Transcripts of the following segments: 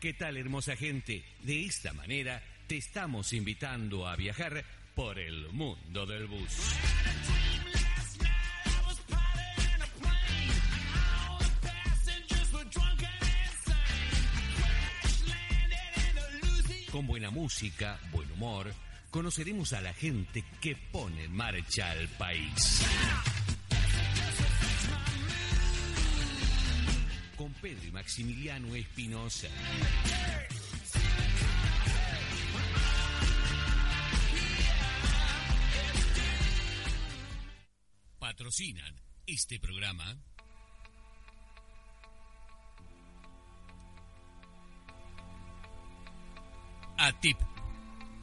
¿Qué tal, hermosa gente? De esta manera te estamos invitando a viajar por el mundo del bus. Con buena música, buen humor, conoceremos a la gente que pone en marcha al país. Pedro y Maximiliano Espinosa. Patrocinan este programa. ATIP,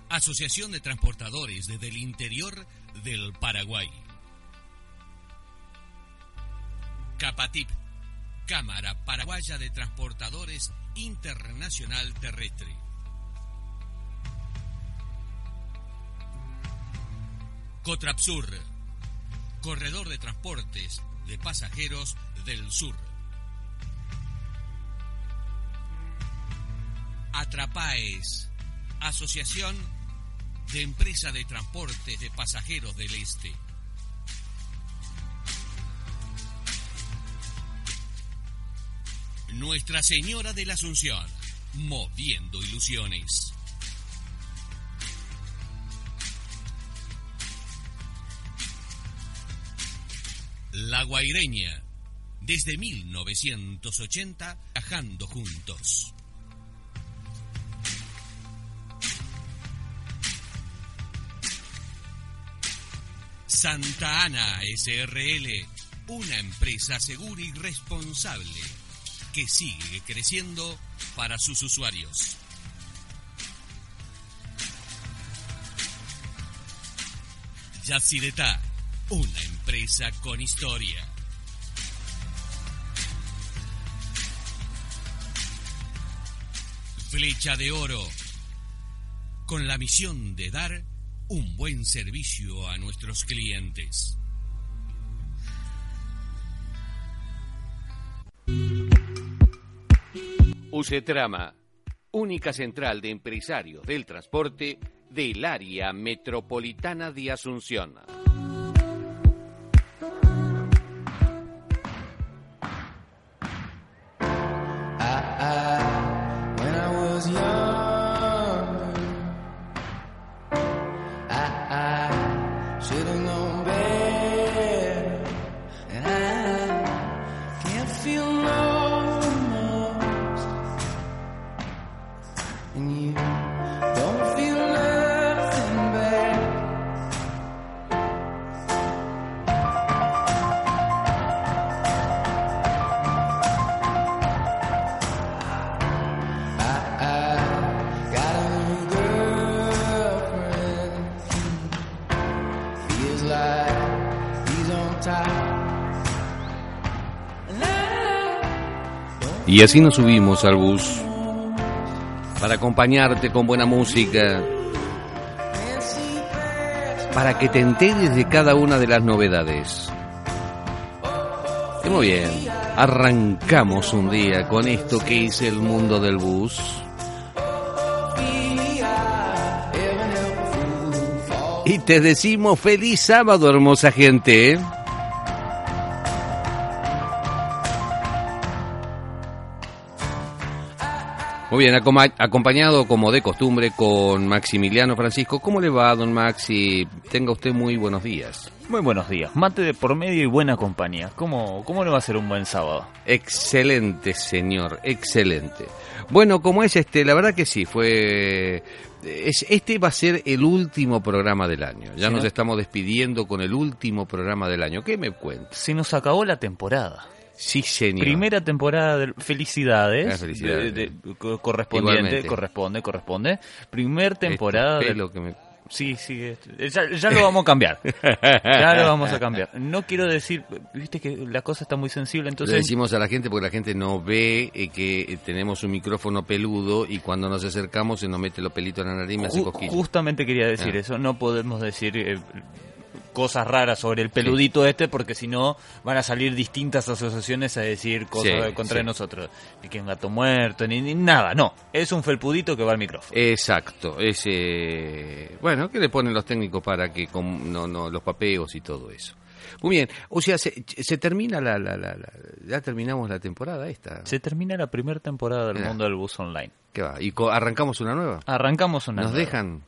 Asociación de Transportadores desde el interior del Paraguay. Capatip, Cámara Paraguaya de Transportadores Internacional Terrestre. Cotrapsur, Corredor de Transportes de Pasajeros del Sur. Atrapaes, Asociación de Empresa de Transportes de Pasajeros del Este. Nuestra Señora de la Asunción, moviendo ilusiones. La Guaireña, desde 1980, viajando juntos. Santa Ana SRL, una empresa segura y responsable que sigue creciendo para sus usuarios. Yacyretá, una empresa con historia. Flecha de Oro, con la misión de dar un buen servicio a nuestros clientes. Usetrama, única central de empresarios del transporte del área metropolitana de Asunción. Y así nos subimos al bus para acompañarte con buena música, para que te enteres de cada una de las novedades. Y muy bien, arrancamos un día con esto que es el mundo del bus. Y te decimos feliz sábado, hermosa gente. Muy bien, acompañado como de costumbre con Maximiliano Francisco. ¿Cómo le va, don Maxi? Tenga usted muy buenos días. Muy buenos días. Mate de por medio y buena compañía. ¿Cómo, cómo no va a ser un buen sábado? Excelente, señor, excelente. Bueno, como es este, la verdad que sí, fue... es- este va a ser el último programa del año. Ya Sí, nos ¿no? estamos despidiendo con el último programa del año. ¿Qué me cuenta? Se nos acabó la temporada. Sí, señor. Primera temporada de felicidades. Felicidades. De- de- co- correspondiente, Igualmente. corresponde, corresponde. Primer temporada Este de que me- Sí, sí, este, ya, ya lo vamos a cambiar. Ya lo vamos a cambiar. No quiero decir, viste que la cosa está muy sensible, Le entonces decimos a la gente porque la gente no ve eh, que tenemos un micrófono peludo y cuando nos acercamos se nos mete los pelitos en la nariz y me hace cosquillas. justamente quería decir Ah. eso. No podemos decir eh, cosas raras sobre el peludito este, porque si no van a salir distintas asociaciones a decir cosas Sí, contra sí. nosotros. Ni que un gato muerto, ni, ni nada. No, es un felpudito que va al micrófono. Exacto, ese bueno, ¿qué le ponen los técnicos para que com- no no los papeos y todo eso? Muy bien, o sea, se, se termina la, la, la- la- ya terminamos la temporada esta. Se termina la primera temporada del mundo del bus online. ¿Qué va? ¿Y arrancamos una nueva? Arrancamos una ¿Nos nueva. dejan?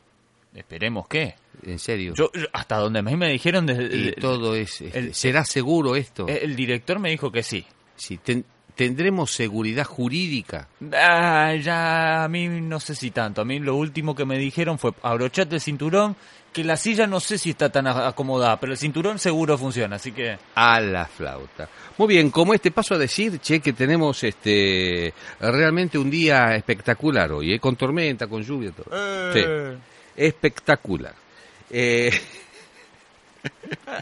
Esperemos que. ¿En serio? Yo, yo- hasta donde a mí me dijeron desde y de- todo es... este, el- ¿Será seguro esto? el director me dijo que sí. Sí, ten- ¿Tendremos seguridad jurídica? Ah, ya a mí no sé si tanto. A mí lo último que me dijeron fue abrochate el cinturón, que la silla no sé si está tan acomodada, pero el cinturón seguro funciona, así que A la flauta. Muy bien, como este paso a decir, che, que tenemos este realmente un día espectacular hoy, ¿eh? con tormenta, con lluvia, todo. Sí, espectacular. Eh,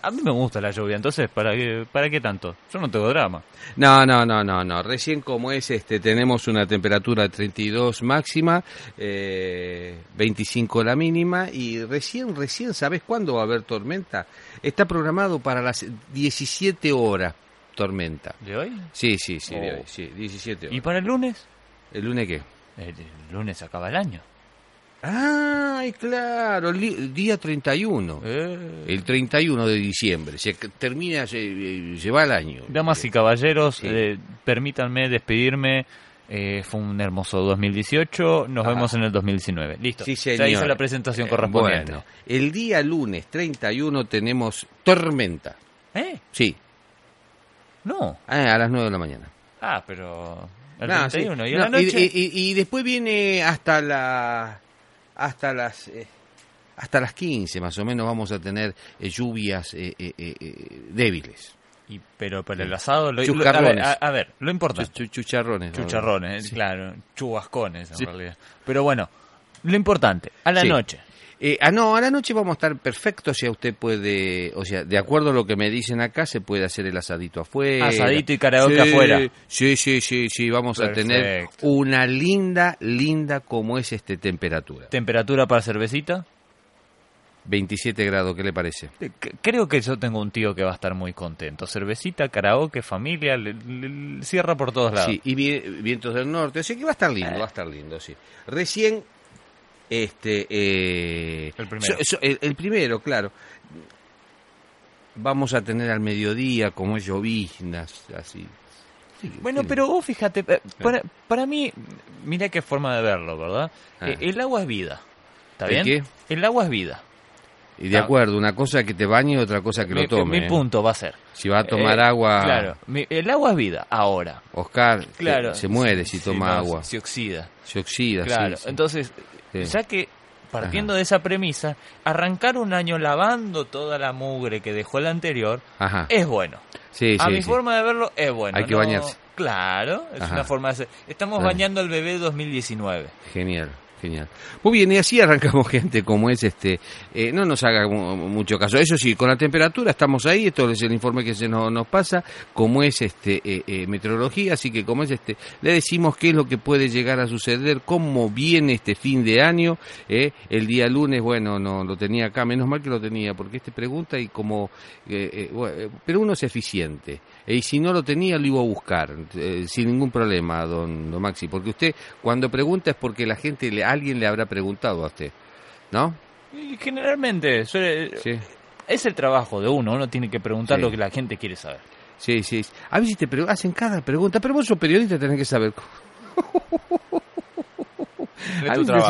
a mí me gusta la lluvia, entonces ¿para qué, para qué tanto? Yo no tengo drama. no, no, no, no, no. Recién como es, este, tenemos una temperatura de 32 máxima, eh, 25 la mínima y recién, recién, ¿sabes cuándo va a haber tormenta? Está programado para las 17 horas tormenta. ¿De hoy? Sí, sí, sí, de Oh. hoy, sí, 17 horas. ¿Y para el lunes? ¿El lunes qué? El, el lunes acaba el año. Ay, claro, el día 31. Eh. El 31 de diciembre. Se termina, se, eh, se va el año. Damas y caballeros, Sí. eh, permítanme despedirme. Eh, fue un hermoso 2018. Nos Ajá. vemos en el 2019. Listo. Sí, Ya hice la presentación correspondiente. Bueno, el día lunes 31 tenemos tormenta. ¿Eh? Sí, No. ah, a las 9 de la mañana. Ah, pero. El No, sí. 31. ¿Y No, la noche? y- y- y después viene hasta la hasta las eh, hasta las 15 más o menos vamos a tener eh, lluvias eh, eh, eh, débiles. Y- pero para el asado. Lo, lo- a, ver, a, a ver, lo importante. Chu- chucharrones. Chucharrones, Sí. claro. Chubascones, en Sí. realidad. Pero bueno, lo importante. A la Sí. noche. Eh, ah, no, a la noche vamos a estar perfectos, si usted puede, o sea, de acuerdo a lo que me dicen acá, se puede hacer el asadito afuera. Asadito y karaoke Sí, afuera. Sí, sí, sí, sí, vamos a tener una linda, linda como es este temperatura. Temperatura para cervecita. 27 grados, ¿qué le parece? Eh, Creo que yo tengo un tío que va a estar muy contento. Cervecita, karaoke, familia, le- le- le- cierra por todos lados. Sí, y vi- vientos del norte, así que va a estar lindo, Eh. va a estar lindo, sí. Recién, este, eh, El primero. so- so- el, el primero, claro. Vamos a tener al mediodía como es lloviznas, así. Sí, Bueno, sí. pero vos fíjate, eh, para, para mí, mira qué forma de verlo, ¿verdad? Ah. Eh, el agua es vida. ¿Está ¿El bien? El agua es vida. Y de Ah. acuerdo, una cosa que te bañe y otra cosa que mi, lo tome. mi ¿eh? punto va a ser. Si va a tomar Eh, agua, Claro, mi- el agua es vida, ahora. Oscar Claro. se muere si toma agua. Se oxida. Se oxida, sí, Claro, sí. entonces, Sí. ya que partiendo de esa premisa, arrancar un año lavando toda la mugre que dejó el anterior Ajá. es bueno. Sí, A sí, mi forma de verlo es bueno. Hay que no- bañarse. Claro, es Ajá. una forma de hacer. Estamos bañando al bebé 2019. Genial, genial. Muy bien, y así arrancamos gente como es este. eh, no nos haga mu- mucho caso. Eso sí, con la temperatura estamos ahí, esto es el informe que se nos, pasa, como es este eh, eh, meteorología, así que como es este, le decimos qué es lo que puede llegar a suceder, cómo viene este fin de año. el día lunes, bueno, no lo tenía acá, menos mal que lo tenía, porque este pregunta y como. bueno, pero uno es eficiente. y si no lo tenía, lo iba a buscar, sin ningún problema, don, don Maxi, porque usted cuando pregunta es porque la gente, le, alguien le habrá preguntado a usted, ¿no? Y generalmente suele- Sí, es el trabajo de uno, uno tiene que preguntar Sí. lo que la gente quiere saber. sí, sí. A veces te hacen cada pregunta, pero vos sos periodista, tenés que saber. Es A tu veces trabajo. se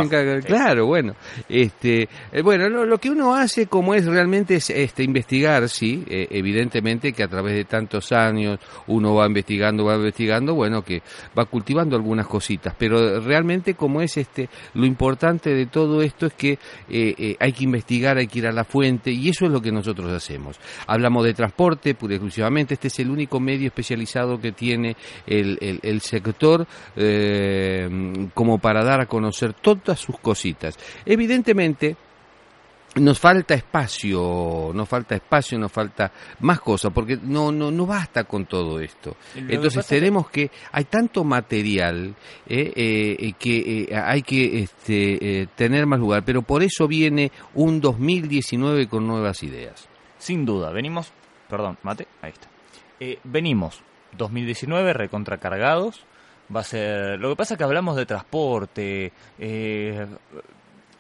encarga-. Claro, bueno. Este, eh, bueno, lo, lo que uno hace como es realmente es este, investigar, sí, eh, evidentemente que a través de tantos años uno va investigando, va investigando, bueno, que va cultivando algunas cositas, pero realmente como es este, lo importante de todo esto es que eh, eh, hay que investigar, hay que ir a la fuente y eso es lo que nosotros hacemos. Hablamos de transporte, pura y exclusivamente, este es el único medio especializado que tiene el, el- el sector como para dar a conocer todas sus cositas. Evidentemente, nos falta espacio, nos falta espacio, nos falta más cosas, porque no, no, no basta con todo esto. Lo Entonces que- tenemos que, hay tanto material eh, eh, que eh, hay que este, tener más lugar, pero por eso viene un 2019 con nuevas ideas. sin duda. Venimos, perdón, mate, ahí está. Eh, venimos 2019 recontracargados. Va a ser. Lo que pasa es que hablamos de transporte, eh,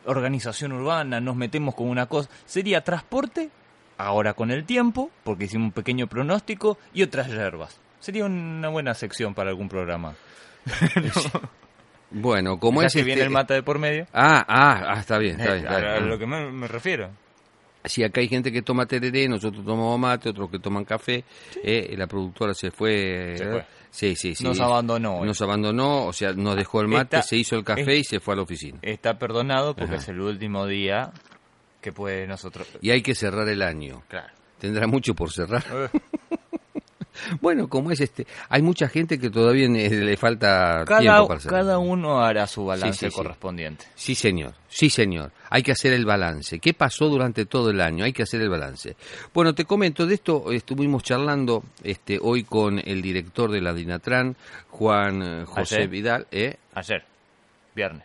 organización urbana, nos metemos con una cosa. Sería transporte, ahora con el tiempo, porque hicimos un pequeño pronóstico, y otras hierbas. Sería una buena sección para algún programa. Bueno, como Ya es que viene este- el mate de por medio. Ah, ah, ah, está bien, está bien. Eh, está a, a bien. lo que me, me refiero. Sí, acá hay gente que toma tereré, nosotros tomamos mate, otros que toman café. eh, y la productora se fue. Se eh, fue. Sí, sí, sí. Nos abandonó hoy. Nos abandonó, o sea, nos dejó el mate, Esta- se hizo el café es- y se fue a la oficina. Está perdonado porque Ajá. es el último día que puede nosotros. Y hay que cerrar el año. Claro. Tendrá mucho por cerrar. Bueno, como es este, hay mucha gente que todavía le falta Cada, tiempo para cerrar. cada uno hará su balance Sí, sí, sí. correspondiente. Sí, señor. Sí, señor. Hay que hacer el balance. ¿Qué pasó durante todo el año? Hay que hacer el balance. Bueno, te comento, de esto estuvimos charlando este, hoy con el director de la Dinatran, Juan eh, José ¿Ayer? Vidal. ¿eh? Ayer, viernes.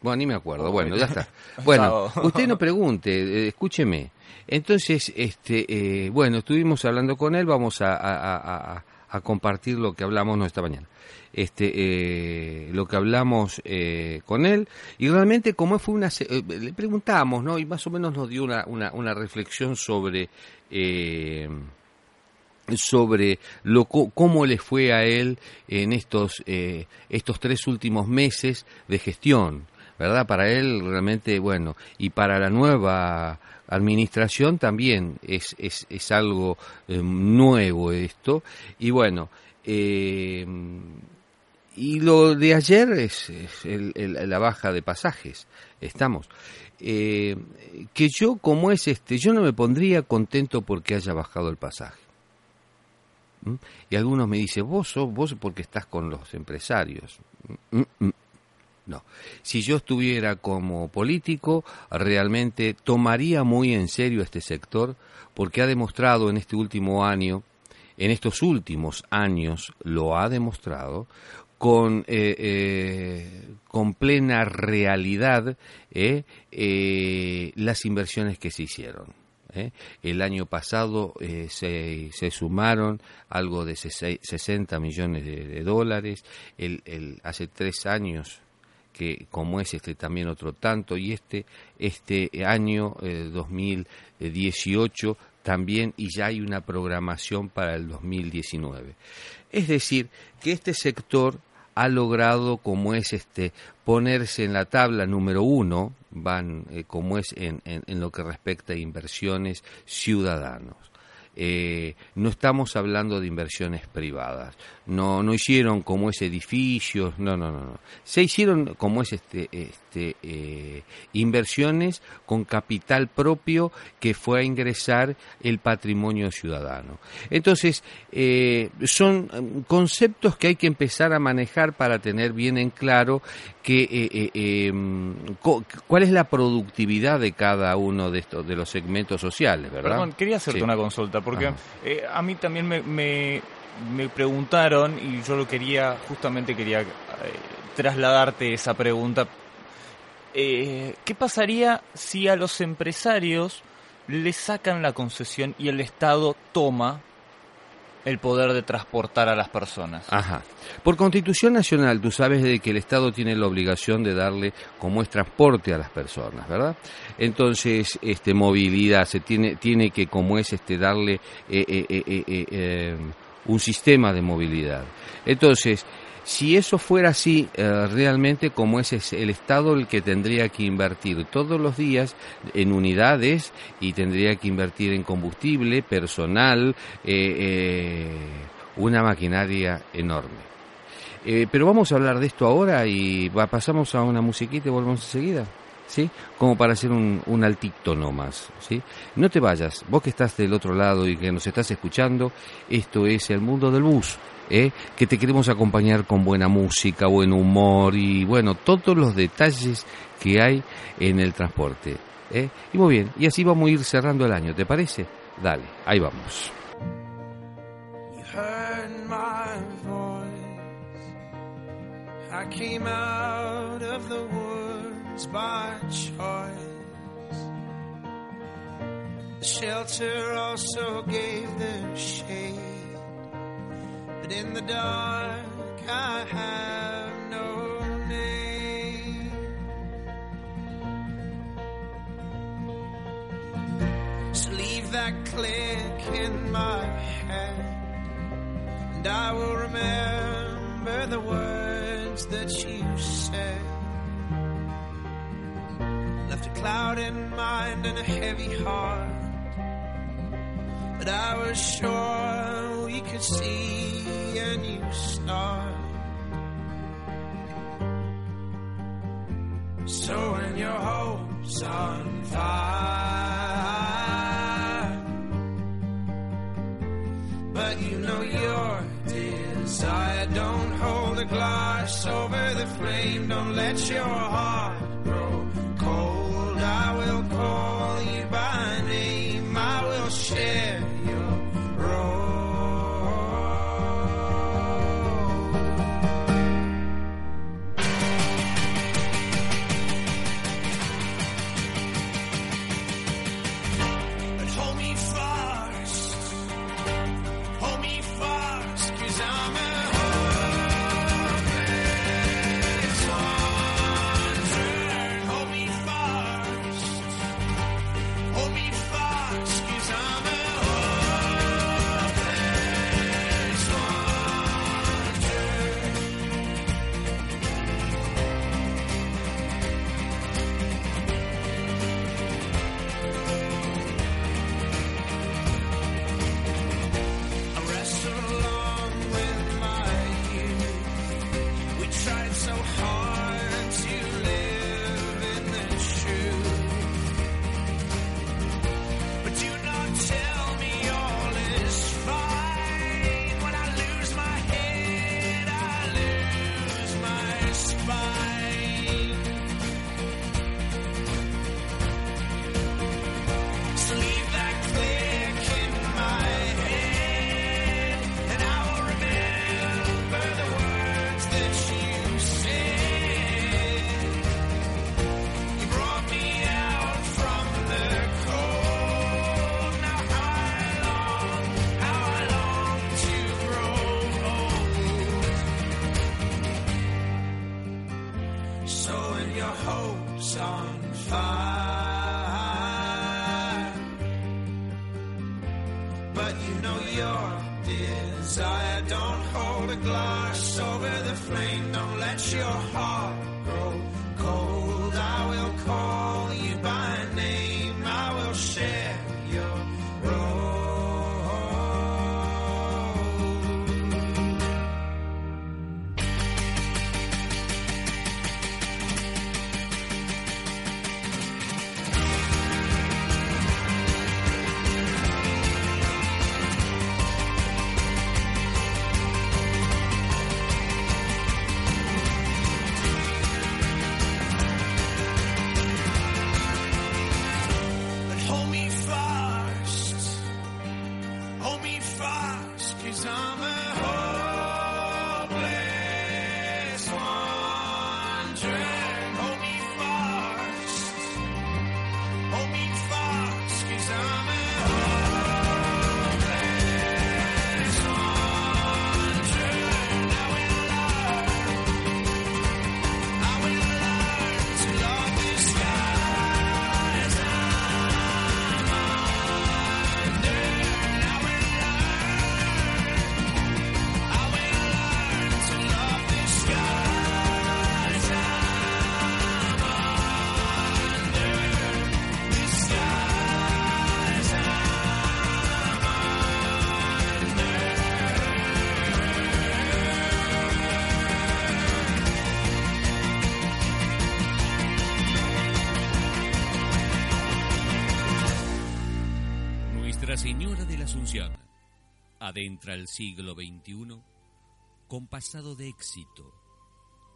Bueno, ni me acuerdo. Oh, Bueno, ya está. Bueno, usted no pregunte, eh, escúcheme. Entonces, este, eh, bueno, estuvimos hablando con él, vamos a, compartir lo que hablamos no esta mañana. Este, eh, lo que hablamos eh, con él y realmente como fue una, eh, le preguntamos, ¿no? Y más o menos nos dio una, una, reflexión sobre eh, sobre lo cómo le fue a él en estos eh, estos tres últimos meses de gestión verdad para él realmente bueno y para la nueva administración también es es, es algo eh, nuevo esto y bueno eh, y lo de ayer es, es el- el- la baja de pasajes estamos Eh, que yo como es este yo no me pondría contento porque haya bajado el pasaje ¿Mm? Y algunos me dicen, vos sos, vos porque estás con los empresarios. Mm, mm. No. Si yo estuviera como político, realmente tomaría muy en serio este sector, porque ha demostrado en este último año, en estos últimos años, lo ha demostrado, con, eh, eh, con plena realidad eh, las inversiones que se hicieron. El año pasado se, se sumaron algo de sese- 60 millones de, dólares. El- hace tres años que como es este también otro tanto y este este año eh, 2018 también y ya hay una programación para el 2019. Es decir, que este sector ha logrado como es este ponerse en la tabla número uno van eh, como es en, en- en lo que respecta a inversiones ciudadanos Eh, no estamos hablando de inversiones privadas. No no hicieron como es edificios no no no no. Se hicieron como es este este eh, inversiones con capital propio que fue a ingresar el patrimonio ciudadano entonces eh, son mm, conceptos que hay que empezar a manejar para tener bien en claro que eh, mm, cuál es la productividad de cada uno de estos de los segmentos sociales verdad Perdón, quería hacerte Sí. una consulta, porque a mí también me, me, me preguntaron y yo lo quería, justamente quería eh, trasladarte esa pregunta. Eh, ¿Qué pasaría si a los empresarios les sacan la concesión y el Estado toma el poder de transportar a las personas? Ajá. Por Constitución Nacional, tú sabes de que el Estado tiene la obligación de darle como es transporte a las personas, ¿verdad? Entonces, este movilidad se tiene tiene que como es este darle eh, eh, un sistema de movilidad. Entonces, si eso fuera así, eh, realmente como es, es el Estado el que tendría que invertir todos los días en unidades y tendría que invertir en combustible, personal, eh, eh, una maquinaria enorme. Eh, pero vamos a hablar de esto ahora y va- pasamos a una musiquita y volvemos enseguida. ¿Sí? Como para hacer un, un altito nomás, ¿sí? No te vayas, vos que estás del otro lado y que nos estás escuchando, esto es el mundo del bus, ¿eh? Que te queremos acompañar con buena música, buen humor y, bueno, todos los detalles que hay en el transporte, ¿eh? Y muy bien, y así vamos a ir cerrando el año, ¿te parece? Dale, ahí vamos. Shelter also gave the shade. But in the dark, I have no name. So leave that click in my head, and I will remember the words that you said. Left a cloud in mind and a heavy heart. But I was sure we could see a new start. So when your hope's on fire, but you know your desire. Don't hold a glass over the flame. Don't let your heart adentra el siglo XXI con pasado de éxito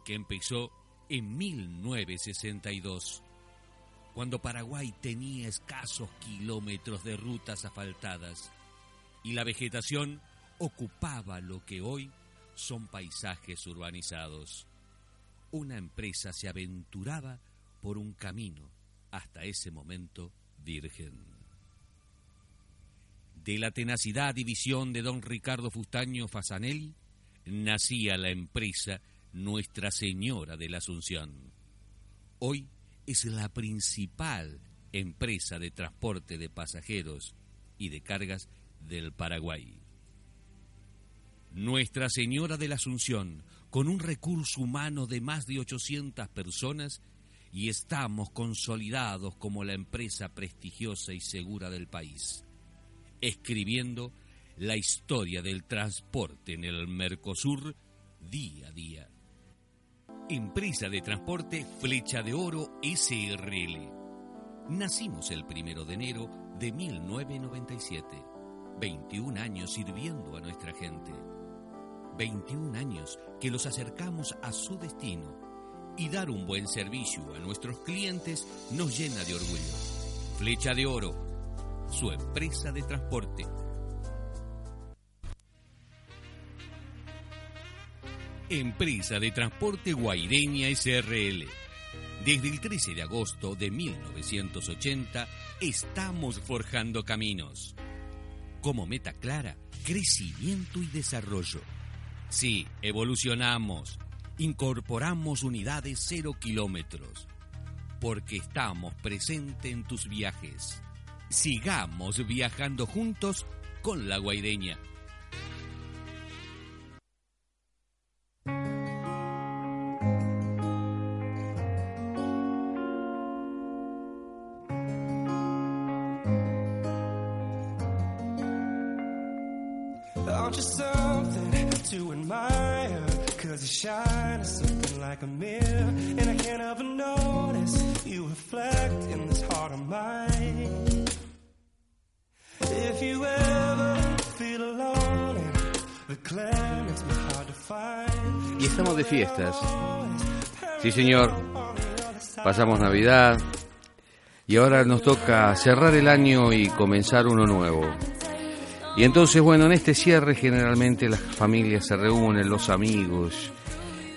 que empezó en 1962, cuando Paraguay tenía escasos kilómetros de rutas asfaltadas y la vegetación ocupaba lo que hoy son paisajes urbanizados. Una empresa se aventuraba por un camino hasta ese momento virgen. De la tenacidad y visión de don Ricardo Fustaño Fasanelli nacía la empresa Nuestra Señora de la Asunción. Hoy es la principal empresa de transporte de pasajeros y de cargas del Paraguay. Nuestra Señora de la Asunción, con un recurso humano de más de 800 personas, y estamos consolidados como la empresa prestigiosa y segura del país, escribiendo la historia del transporte en el Mercosur día a día. Empresa de transporte Flecha de Oro SRL. Nacimos el primero de enero de 1997. 21 años sirviendo a nuestra gente. 21 años que los acercamos a su destino y dar un buen servicio a nuestros clientes nos llena de orgullo. Flecha de Oro, su empresa de transporte. Empresa de Transporte Guaireña SRL. Desde el 13 de agosto de 1980 estamos forjando caminos. Como meta clara, crecimiento y desarrollo. Sí, evolucionamos. Incorporamos unidades cero kilómetros. Porque estamos presentes en tus viajes. Sigamos viajando juntos con la Guaireña. Aren't you something to admire? Cause you shine something like a mirror. And I can't but notice you reflect in this heart of mine. Y estamos de fiestas. Sí, señor. Pasamos Navidad. Y ahora nos toca cerrar el año y comenzar uno nuevo. Y entonces, bueno, en este cierre generalmente las familias se reúnen, los amigos,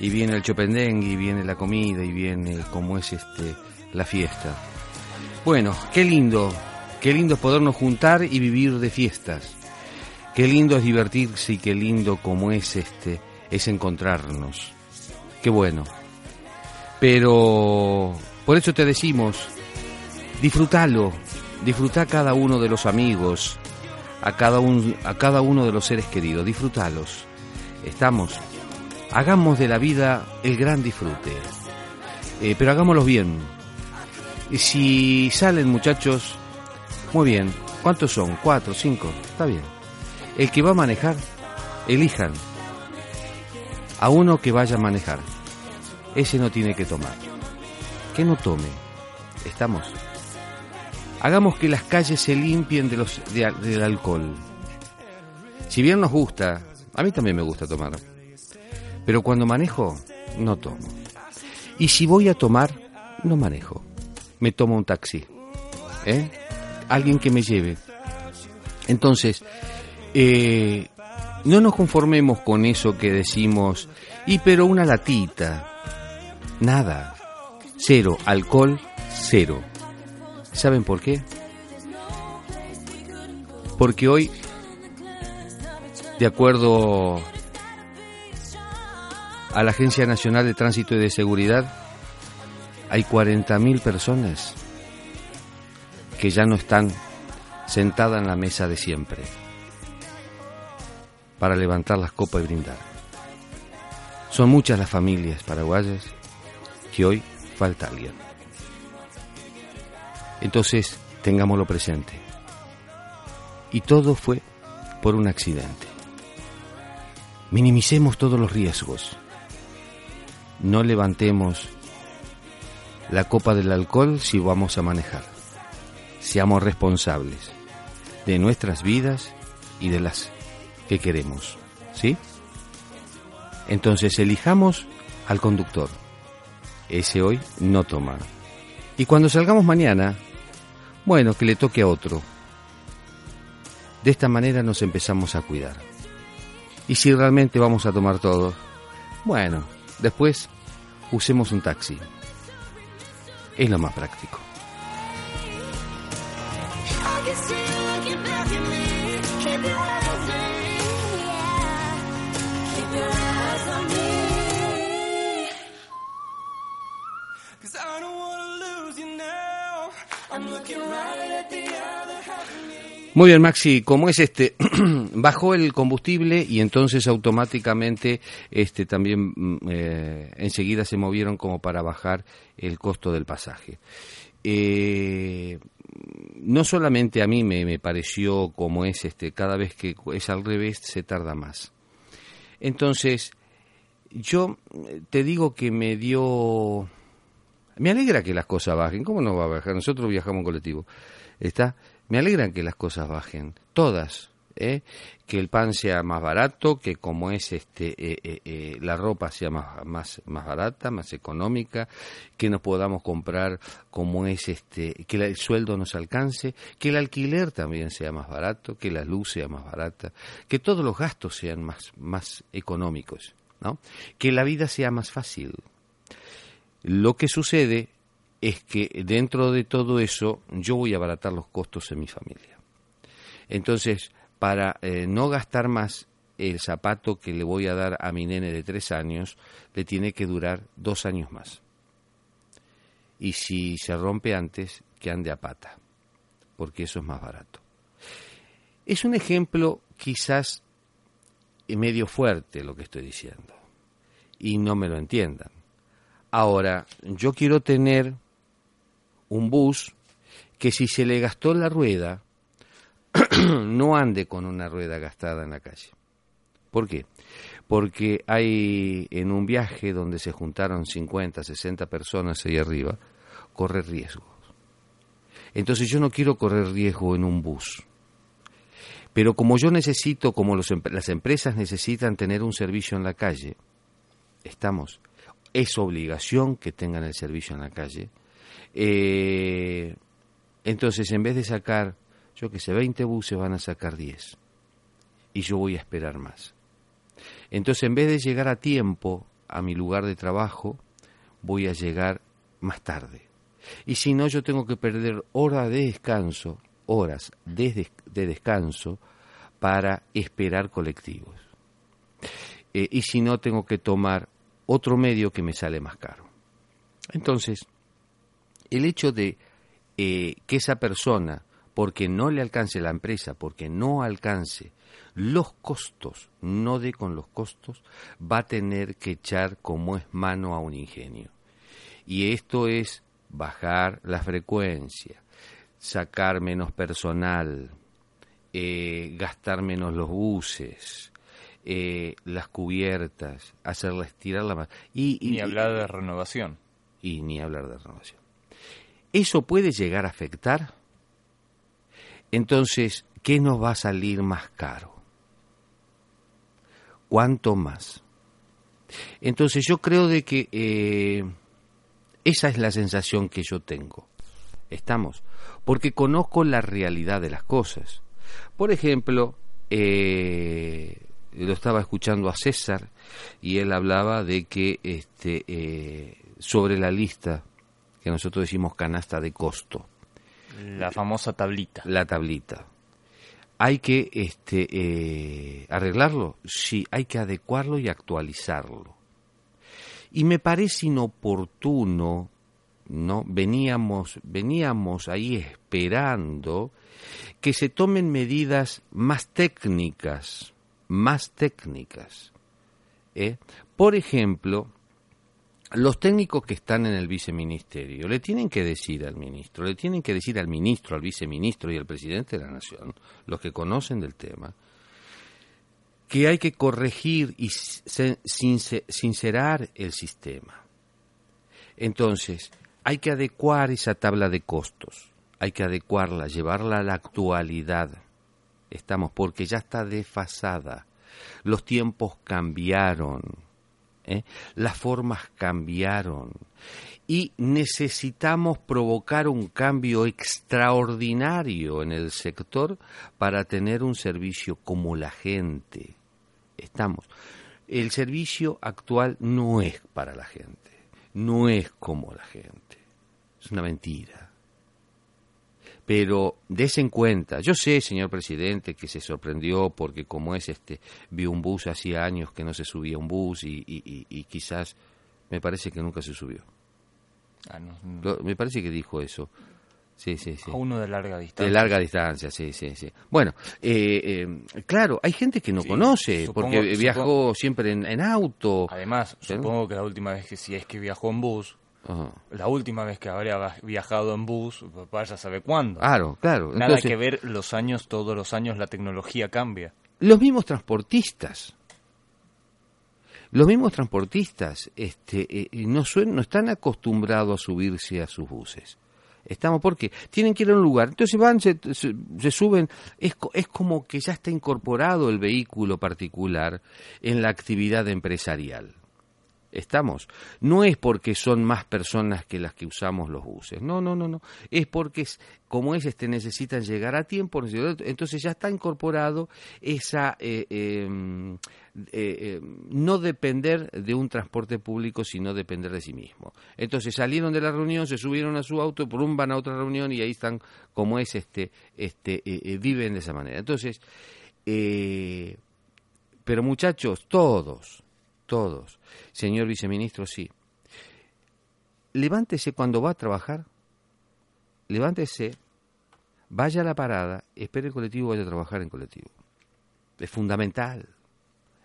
y viene el chopendengue, y viene la comida, y viene como es este la fiesta. Bueno, qué lindo, qué lindo podernos juntar y vivir de fiestas. Qué lindo es divertirse y qué lindo como es este es encontrarnos. Qué bueno. Pero por eso te decimos, disfrútalo, disfruta cada uno de los amigos, a cada, un, a cada uno de los seres queridos, disfrútalos. Estamos, hagamos de la vida el gran disfrute, Eh, pero hagámoslo bien. Y si salen muchachos, muy bien, ¿cuántos son? ¿Cuatro, cinco? Está bien. El que va a manejar, elijan a uno que vaya a manejar. Ese no tiene que tomar. Que no tome. ¿Estamos? Hagamos que las calles se limpien de los, del alcohol. Si bien nos gusta, a mí también me gusta tomar. Pero cuando manejo, no tomo. Y si voy a tomar, no manejo. Me tomo un taxi. ¿Eh? Alguien que me lleve. Entonces, eh, no nos conformemos con eso que decimos, y pero una latita. Nada. Cero. Alcohol, cero. ¿Saben por qué? Porque hoy, de acuerdo a la Agencia Nacional de Tránsito y de Seguridad, hay 40.000 personas que ya no están sentadas en la mesa de siempre para levantar las copas y brindar. Son muchas las familias paraguayas que hoy falta alguien. Entonces, tengámoslo presente. Y todo fue por un accidente. Minimicemos todos los riesgos. No levantemos la copa del alcohol si vamos a manejar. Seamos responsables de nuestras vidas y de las que queremos. ¿Sí? Entonces elijamos al conductor. Ese hoy no toma. Y cuando salgamos mañana, bueno, que le toque a otro. De esta manera nos empezamos a cuidar. Y si realmente vamos a tomar todo, bueno, después usemos un taxi. Es lo más práctico. Muy bien, Maxi, como es este, bajó el combustible y entonces automáticamente este también mm, eh, enseguida se movieron como para bajar el costo del pasaje. Eh, no solamente a mí me, me pareció como es este, cada vez que es al revés se tarda más. Entonces, yo eh, te digo que me dio me alegra que las cosas bajen. ¿Cómo no va a bajar? Nosotros viajamos en colectivo. ¿Está? Me alegra que las cosas bajen. Todas. ¿eh? Que el pan sea más barato, que como es este eh, eh, eh, la ropa sea más, más, más barata, más económica, que nos podamos comprar como es este, que el sueldo nos alcance, que el alquiler también sea más barato, que la luz sea más barata, que todos los gastos sean más, más económicos, ¿no? Que la vida sea más fácil. Lo que sucede es que dentro de todo eso yo voy a abaratar los costos en mi familia. Entonces, para eh, no gastar más, el zapato que le voy a dar a mi nene de tres años le tiene que durar dos años más. Y si se rompe antes, que ande a pata, porque eso es más barato. Es un ejemplo quizás medio fuerte lo que estoy diciendo, y no me lo entiendan. Ahora, yo quiero tener un bus que si se le gastó la rueda, no ande con una rueda gastada en la calle. ¿Por qué? Porque hay en un viaje donde se juntaron 50, 60 personas ahí arriba, corre riesgos. Entonces yo no quiero correr riesgo en un bus. Pero como yo necesito, como em- las empresas necesitan tener un servicio en la calle, estamos, es obligación que tengan el servicio en la calle. Eh, entonces, en vez de sacar, yo que sé, 20 buses, van a sacar 10. Y yo voy a esperar más. Entonces, en vez de llegar a tiempo a mi lugar de trabajo, voy a llegar más tarde. Y si no, yo tengo que perder horas de descanso, horas de, des- de descanso para esperar colectivos. Eh, y si no, tengo que tomar otro medio que me sale más caro. Entonces, el hecho de eh, que esa persona, porque no le alcance la empresa, porque no alcance los costos, no dé con los costos, va a tener que echar como es mano a un ingenio. Y esto es bajar la frecuencia, sacar menos personal, eh, gastar menos los buses, eh, las cubiertas, hacerla estirarla más. Y, y- Ni hablar de renovación. y ni hablar de renovación. ¿Eso puede llegar a afectar? Entonces, ¿qué nos va a salir más caro? ¿Cuánto más? Entonces yo creo de que eh, esa es la sensación que yo tengo. Estamos. Porque conozco la realidad de las cosas. Por ejemplo, eh, lo estaba escuchando a César y él hablaba de que este, eh, sobre la lista que nosotros decimos canasta de costo, La famosa tablita. la tablita. ¿Hay que este, eh, arreglarlo? Sí, hay que adecuarlo y actualizarlo. Y me parece inoportuno, ¿no? Veníamos, veníamos ahí esperando que se tomen medidas más técnicas, más técnicas. ¿eh? Por ejemplo, los técnicos que están en el viceministerio le tienen que decir al ministro, le tienen que decir al ministro, al viceministro y al presidente de la nación, los que conocen del tema, que hay que corregir y sin- since- sincerar el sistema. Entonces, hay que adecuar esa tabla de costos, hay que adecuarla, llevarla a la actualidad. Estamos, porque ya está desfasada. Los tiempos cambiaron. ¿eh? Las formas cambiaron. Y necesitamos provocar un cambio extraordinario en el sector para tener un servicio como la gente. Estamos. El servicio actual no es para la gente, no es como la gente. Es una mentira. Pero des en cuenta. Yo sé, señor presidente, que se sorprendió porque como es este, vio un bus hacía años que no se subía un bus y, y- y- y quizás me parece que nunca se subió. Ah, no, no. Lo- me parece que dijo eso. Sí, sí, sí. A uno de larga distancia. De larga distancia, sí, sí, sí. Bueno, eh, eh, claro, hay gente que no Sí, conoce, supongo- porque viajó supongo- siempre en, en auto. Además, ¿Sí? supongo que la última vez que si es que viajó en bus, Ajá. la última vez que habría viajado en bus, vaya sabe cuándo. Claro, claro. Nada que ver los años, todos los años la tecnología cambia. Los mismos transportistas. Los mismos transportistas este, eh, eh, no, suen- no están acostumbrados a subirse a sus buses. Estamos porque tienen que ir a un lugar, entonces van, se, se- se suben, es, es como que ya está incorporado el vehículo particular en la actividad empresarial. Estamos. No es porque son más personas que las que usamos los buses. No, no, no, no. Es porque es, como es este necesitan llegar a tiempo, entonces ya está incorporado esa eh, mm, eh, eh, no depender de un transporte público, sino depender de sí mismo. Entonces salieron de la reunión, se subieron a su auto, por un van a otra reunión y ahí están como es este, este, viven de esa manera. Entonces, pero muchachos, todos, todos, señor viceministro, sí. Levántese cuando va a trabajar, levántese, vaya a la parada, espere el colectivo, vaya a trabajar en colectivo. Es fundamental,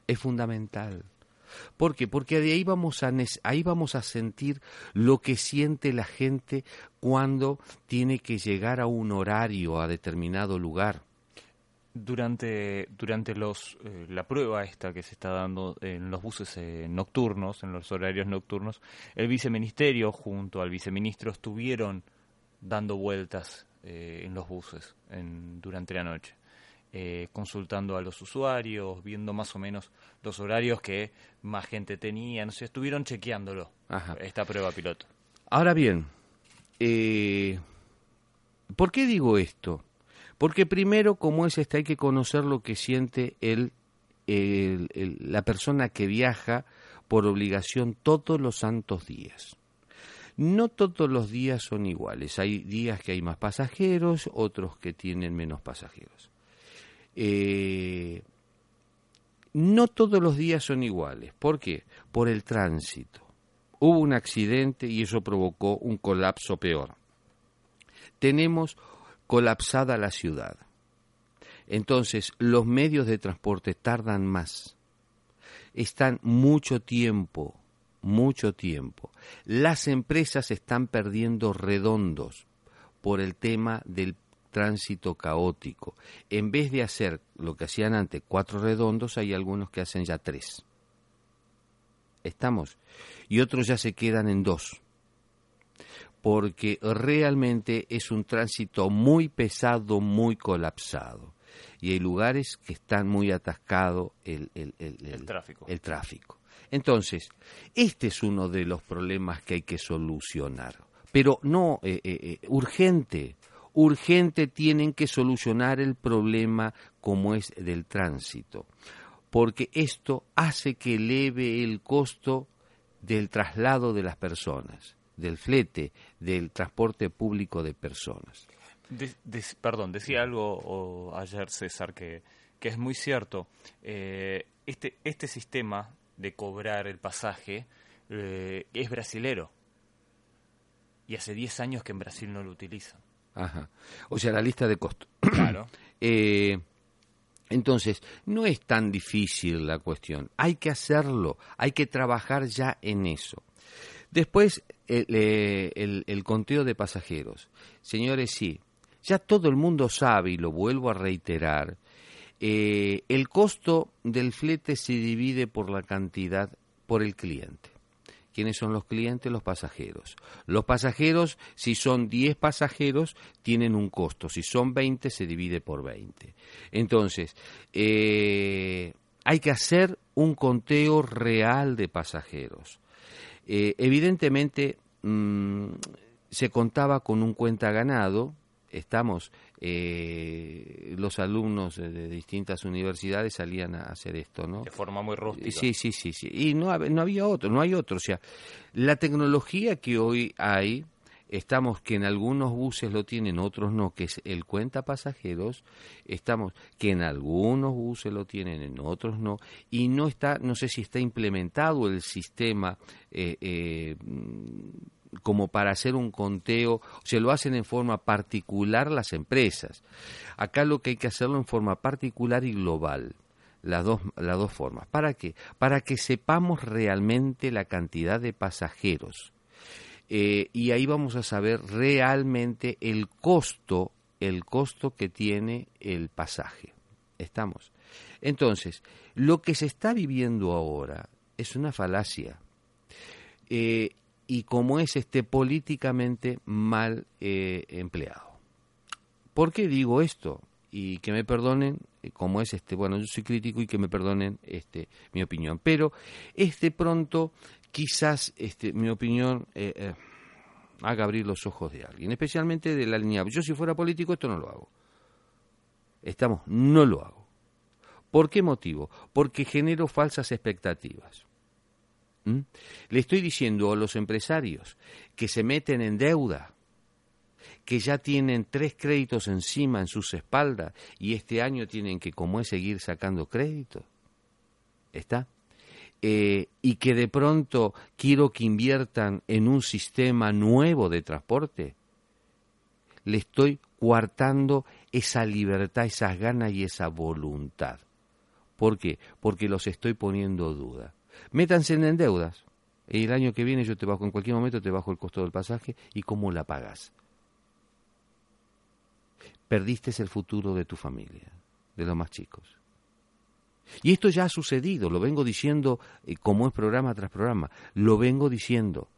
es fundamental. ¿Por qué? Porque de ahí vamos a ahí vamos a sentir lo que siente la gente cuando tiene que llegar a un horario a determinado lugar. Durante, durante los, eh, la prueba esta que se está dando en los buses eh, nocturnos, en los horarios nocturnos, el viceministerio junto al viceministro estuvieron dando vueltas eh, en los buses en, durante la noche, eh, consultando a los usuarios, viendo más o menos los horarios que más gente tenía, no sé, estuvieron chequeándolo, Ajá. esta prueba piloto. Ahora bien, ¿por qué digo esto? Porque primero, como es este, hay que conocer lo que siente el, la persona que viaja por obligación todos los santos días. No todos los días son iguales. Hay días que hay más pasajeros, otros que tienen menos pasajeros. Eh, no todos los días son iguales. ¿Por qué? Por el tránsito. Hubo un accidente y eso provocó un colapso peor. Tenemos colapsada la ciudad. Entonces, los medios de transporte tardan más. Están mucho tiempo, mucho tiempo. Las empresas están perdiendo redondos por el tema del tránsito caótico. En vez de hacer lo que hacían antes, cuatro redondos, hay algunos que hacen ya tres. Estamos. Y otros ya se quedan en dos. Porque realmente es un tránsito muy pesado, muy colapsado. Y hay lugares que están muy atascado el, el- el- El tráfico. el tráfico. Entonces, este es uno de los problemas que hay que solucionar. Pero no eh, eh, eh, urgente. Urgente tienen que solucionar el problema como es del tránsito. Porque esto hace que eleve el costo del traslado de las personas, del flete, del transporte público de personas. De- de- perdón, decía algo o, ayer César que, que es muy cierto. Eh, este, este sistema de cobrar el pasaje eh, es brasilero. Y hace 10 años que en Brasil no lo utilizan. Ajá. O sea, la lista de costos. Claro. Eh, entonces, no es tan difícil la cuestión. Hay que hacerlo, hay que trabajar ya en eso. Después, el, eh, el- el conteo de pasajeros. Señores, sí, ya todo el mundo sabe, y lo vuelvo a reiterar, eh, el costo del flete se divide por la cantidad, por el cliente. ¿Quiénes son los clientes? Los pasajeros. Los pasajeros, si son 10 pasajeros, tienen un costo. Si son 20, se divide por 20. Entonces, eh, hay que hacer un conteo real de pasajeros. Eh, evidentemente, mm, se contaba con un cuenta ganado. Estamos, eh, los alumnos de, de distintas universidades salían a hacer esto, ¿no? De forma muy rústica. Sí, sí, sí, sí. Y no, no había otro, no hay otro. O sea, la tecnología que hoy hay estamos que en algunos buses lo tienen, otros no, que es el cuenta pasajeros, estamos que en algunos buses lo tienen, en otros no, y no está, no sé si está implementado el sistema eh, eh, como para hacer un conteo, se lo hacen en forma particular las empresas. Acá lo que hay que hacerlo en forma particular y global las dos, las dos formas. ¿Para qué? Para que sepamos realmente la cantidad de pasajeros. Eh, y ahí vamos a saber realmente el costo, el costo que tiene el pasaje. ¿Estamos? Entonces, lo que se está viviendo ahora es una falacia. Eh, y como es este políticamente mal eh, empleado. ¿Por qué digo esto? Y que me perdonen, como es este, bueno, yo soy crítico y que me perdonen este mi opinión, pero este pronto quizás este mi opinión eh, eh, haga abrir los ojos de alguien, especialmente de la línea. Yo si fuera político esto no lo hago. Estamos, no lo hago. ¿Por qué motivo? Porque genero falsas expectativas. ¿Mm? Le estoy diciendo a los empresarios que se meten en deuda, que ya tienen tres créditos encima en sus espaldas y este año tienen que, como es, seguir sacando créditos. ¿Está? Eh, y que de pronto quiero que inviertan en un sistema nuevo de transporte, le estoy coartando esa libertad, esas ganas y esa voluntad. ¿Por qué? Porque los estoy poniendo duda. Métanse en deudas. El año que viene yo te bajo, en cualquier momento te bajo el costo del pasaje y cómo la pagas. Perdiste el futuro de tu familia, de los más chicos. Y esto ya ha sucedido, lo vengo diciendo eh, como es programa tras programa, lo vengo diciendo,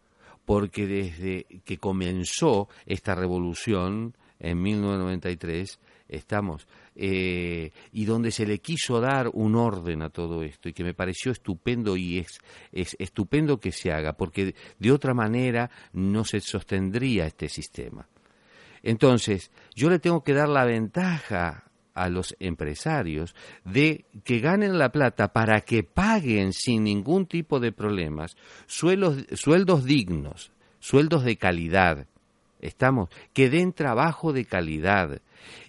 porque desde que comenzó esta revolución en 1993, estamos, eh, y donde se le quiso dar un orden a todo esto, y que me pareció estupendo y es, es estupendo que se haga, porque de otra manera no se sostendría este sistema. Entonces, yo le tengo que dar la ventaja a los empresarios de que ganen la plata para que paguen sin ningún tipo de problemas sueldos, sueldos dignos, sueldos de calidad. Estamos, que den trabajo de calidad,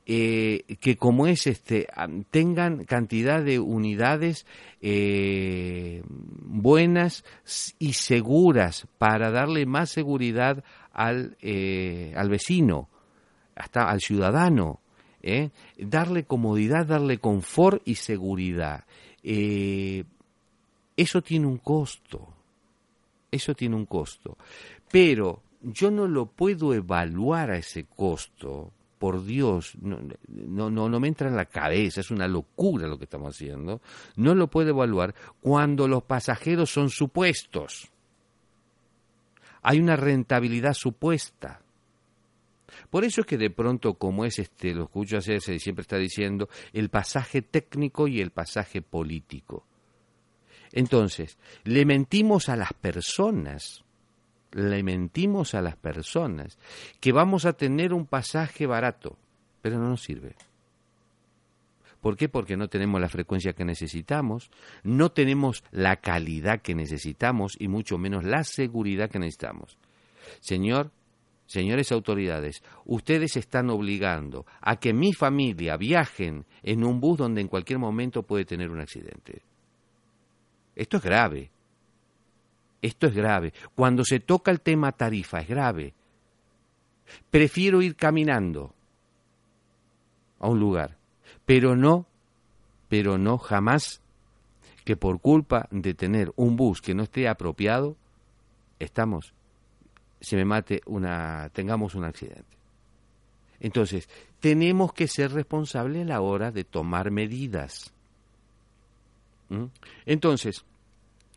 eh, que como es este, tengan cantidad de unidades eh, buenas y seguras para darle más seguridad al, eh, al vecino, hasta al ciudadano, ¿eh? darle comodidad, darle confort y seguridad. Eh, eso tiene un costo, eso tiene un costo, pero yo no lo puedo evaluar a ese costo. Por Dios, no, no, no, no me entra en la cabeza, es una locura lo que estamos haciendo. No lo puedo evaluar cuando los pasajeros son supuestos. Hay una rentabilidad supuesta. Por eso es que de pronto, como es este, lo escucho hacerse, siempre está diciendo, el pasaje técnico y el pasaje político. Entonces, le mentimos a las personas, le mentimos a las personas que vamos a tener un pasaje barato, pero no nos sirve. ¿Por qué? Porque no tenemos la frecuencia que necesitamos, no tenemos la calidad que necesitamos y mucho menos la seguridad que necesitamos. Señor, señores autoridades, ustedes están obligando a que mi familia viajen en un bus donde en cualquier momento puede tener un accidente. Esto es grave. Esto es grave. Cuando se toca el tema tarifa es grave. Prefiero ir caminando a un lugar, pero no, pero no jamás que por culpa de tener un bus que no esté apropiado, estamos, se me mate una, tengamos un accidente. Entonces, tenemos que ser responsables a la hora de tomar medidas. ¿Mm? Entonces,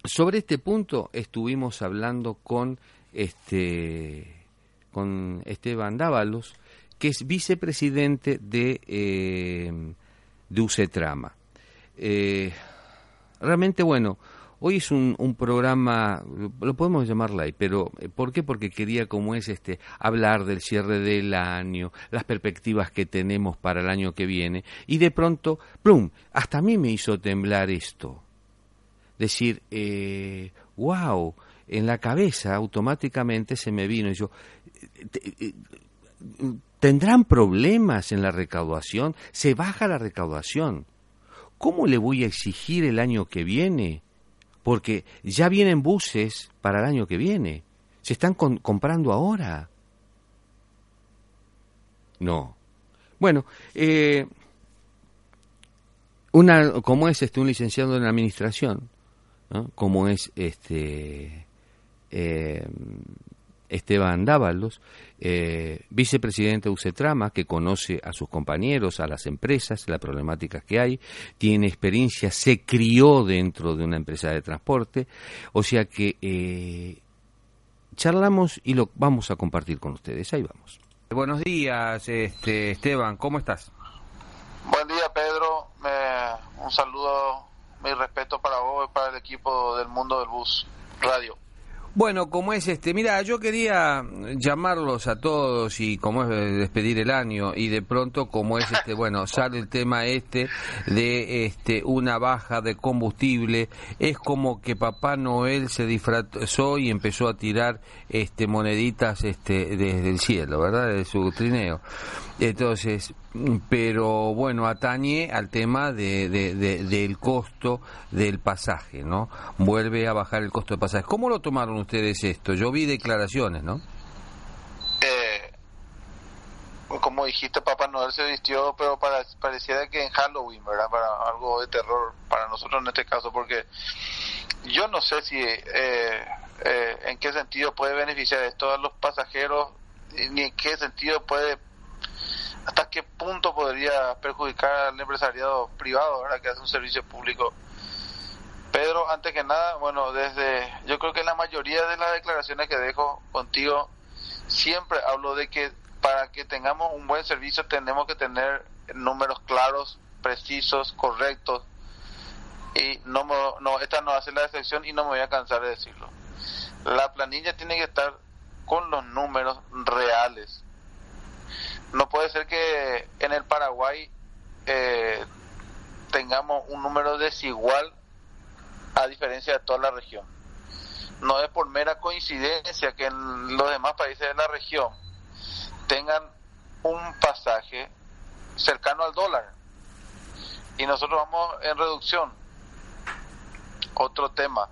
sobre este punto estuvimos hablando con este con Esteban Dávalos, que es vicepresidente de, eh, de UCETRAMA. Eh, realmente, bueno, hoy es un, un programa, lo podemos llamar light, pero eh, ¿por qué? Porque quería, como es este, hablar del cierre del año, las perspectivas que tenemos para el año que viene, y de pronto, plum, hasta a mí me hizo temblar esto decir, eh, wow, en la cabeza automáticamente se me vino y yo, eh, ¿Tendrán problemas en la recaudación? ¿Se baja la recaudación? ¿Cómo le voy a exigir el año que viene? Porque ya vienen buses para el año que viene. Se están comprando ahora. No. Bueno, eh, una, como es este un licenciado en administración, ¿no? como es este eh, Esteban Dávalos, eh, vicepresidente de UCETRAMA, que conoce a sus compañeros, a las empresas, las problemáticas que hay, tiene experiencia, se crió dentro de una empresa de transporte, o sea que eh, charlamos y lo vamos a compartir con ustedes. Ahí vamos. Buenos días, este, Esteban, ¿cómo estás? Buen día, Pedro. Me- un saludo, mi respeto para vos y para el equipo del mundo del bus radio. Bueno, como es este, mira, yo quería llamarlos a todos y como es eh, despedir el año y de pronto como es este, bueno, sale el tema este de este una baja de combustible, es como que Papá Noel se disfrazó y empezó a tirar este moneditas este desde el cielo, ¿verdad? De su trineo. Entonces, pero bueno, atañe al tema de, de- de- del costo del pasaje, ¿no? Vuelve a bajar el costo del pasaje. ¿Cómo lo tomaron ustedes esto? Yo vi declaraciones, ¿no? Eh, como dijiste, Papá Noel se vistió, pero para, pareciera que en Halloween, ¿verdad? Para algo de terror para nosotros en este caso, porque yo no sé si eh, eh, en qué sentido puede beneficiar esto a los pasajeros, ni en qué sentido puede, hasta qué punto podría perjudicar al empresariado privado, ¿verdad? Que hace un servicio público. Pedro, antes que nada, bueno, desde, yo creo que la mayoría de las declaraciones que dejo contigo, siempre hablo de que para que tengamos un buen servicio tenemos que tener números claros, precisos, correctos. Y no, no esta no hace la excepción y no me voy a cansar de decirlo. La planilla tiene que estar con los números reales. No puede ser que en el Paraguay eh, tengamos un número desigual a diferencia de toda la región. No es por mera coincidencia que en los demás países de la región tengan un pasaje cercano al dólar y nosotros vamos en reducción. Otro tema.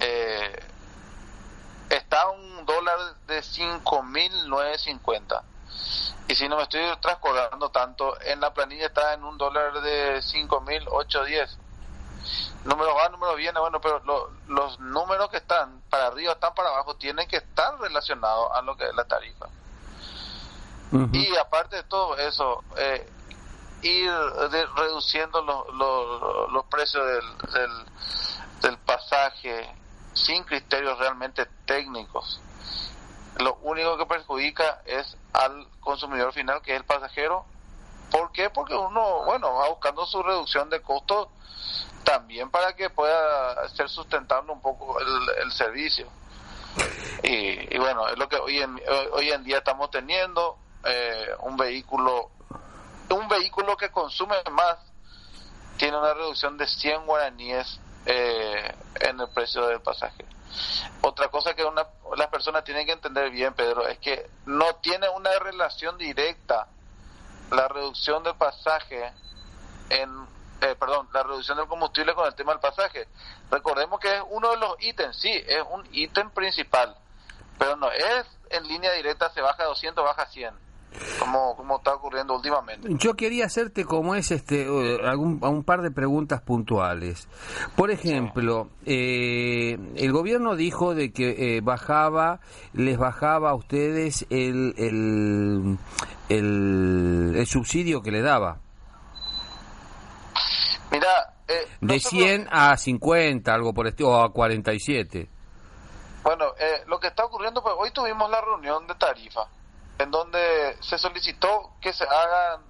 Eh, está un dólar de 5.950 y si no me estoy transcordando tanto, en la planilla está en un dólar de 5.810 números va, números viene, bueno, pero lo- los números que están para arriba, están para abajo, tienen que estar relacionados a lo que es la tarifa. Y aparte de todo eso, eh, ir de- reduciendo los, los, los precios del, del, del pasaje sin criterios realmente técnicos. Lo único que perjudica es al consumidor final, que es el pasajero. ¿Por qué? Porque uno, bueno, va buscando su reducción de costos también para que pueda ser sustentable un poco el, el servicio. Y, y bueno, es lo que hoy en, hoy en día estamos teniendo, eh, un vehículo, un vehículo que consume más tiene una reducción de 100 guaraníes eh, en el precio del pasaje. Otra cosa que una, las personas tienen que entender bien, Pedro, es que no tiene una relación directa la reducción del pasaje en eh, perdón, la reducción del combustible con el tema del pasaje. Recordemos que es uno de los ítems, sí, es un ítem principal, pero no es en línea directa, se baja a 200, baja a 100, como, como está ocurriendo últimamente. Yo quería hacerte como es este algún un par de preguntas puntuales. Por ejemplo, eh, el gobierno dijo de que eh, bajaba, les bajaba a ustedes el el, el el subsidio que le daba Mira, eh, de nosotros- 100 a 50, algo por estilo, o a 47. Bueno, eh, lo que está ocurriendo, pues hoy tuvimos la reunión de tarifa, en donde se solicitó que se hagan,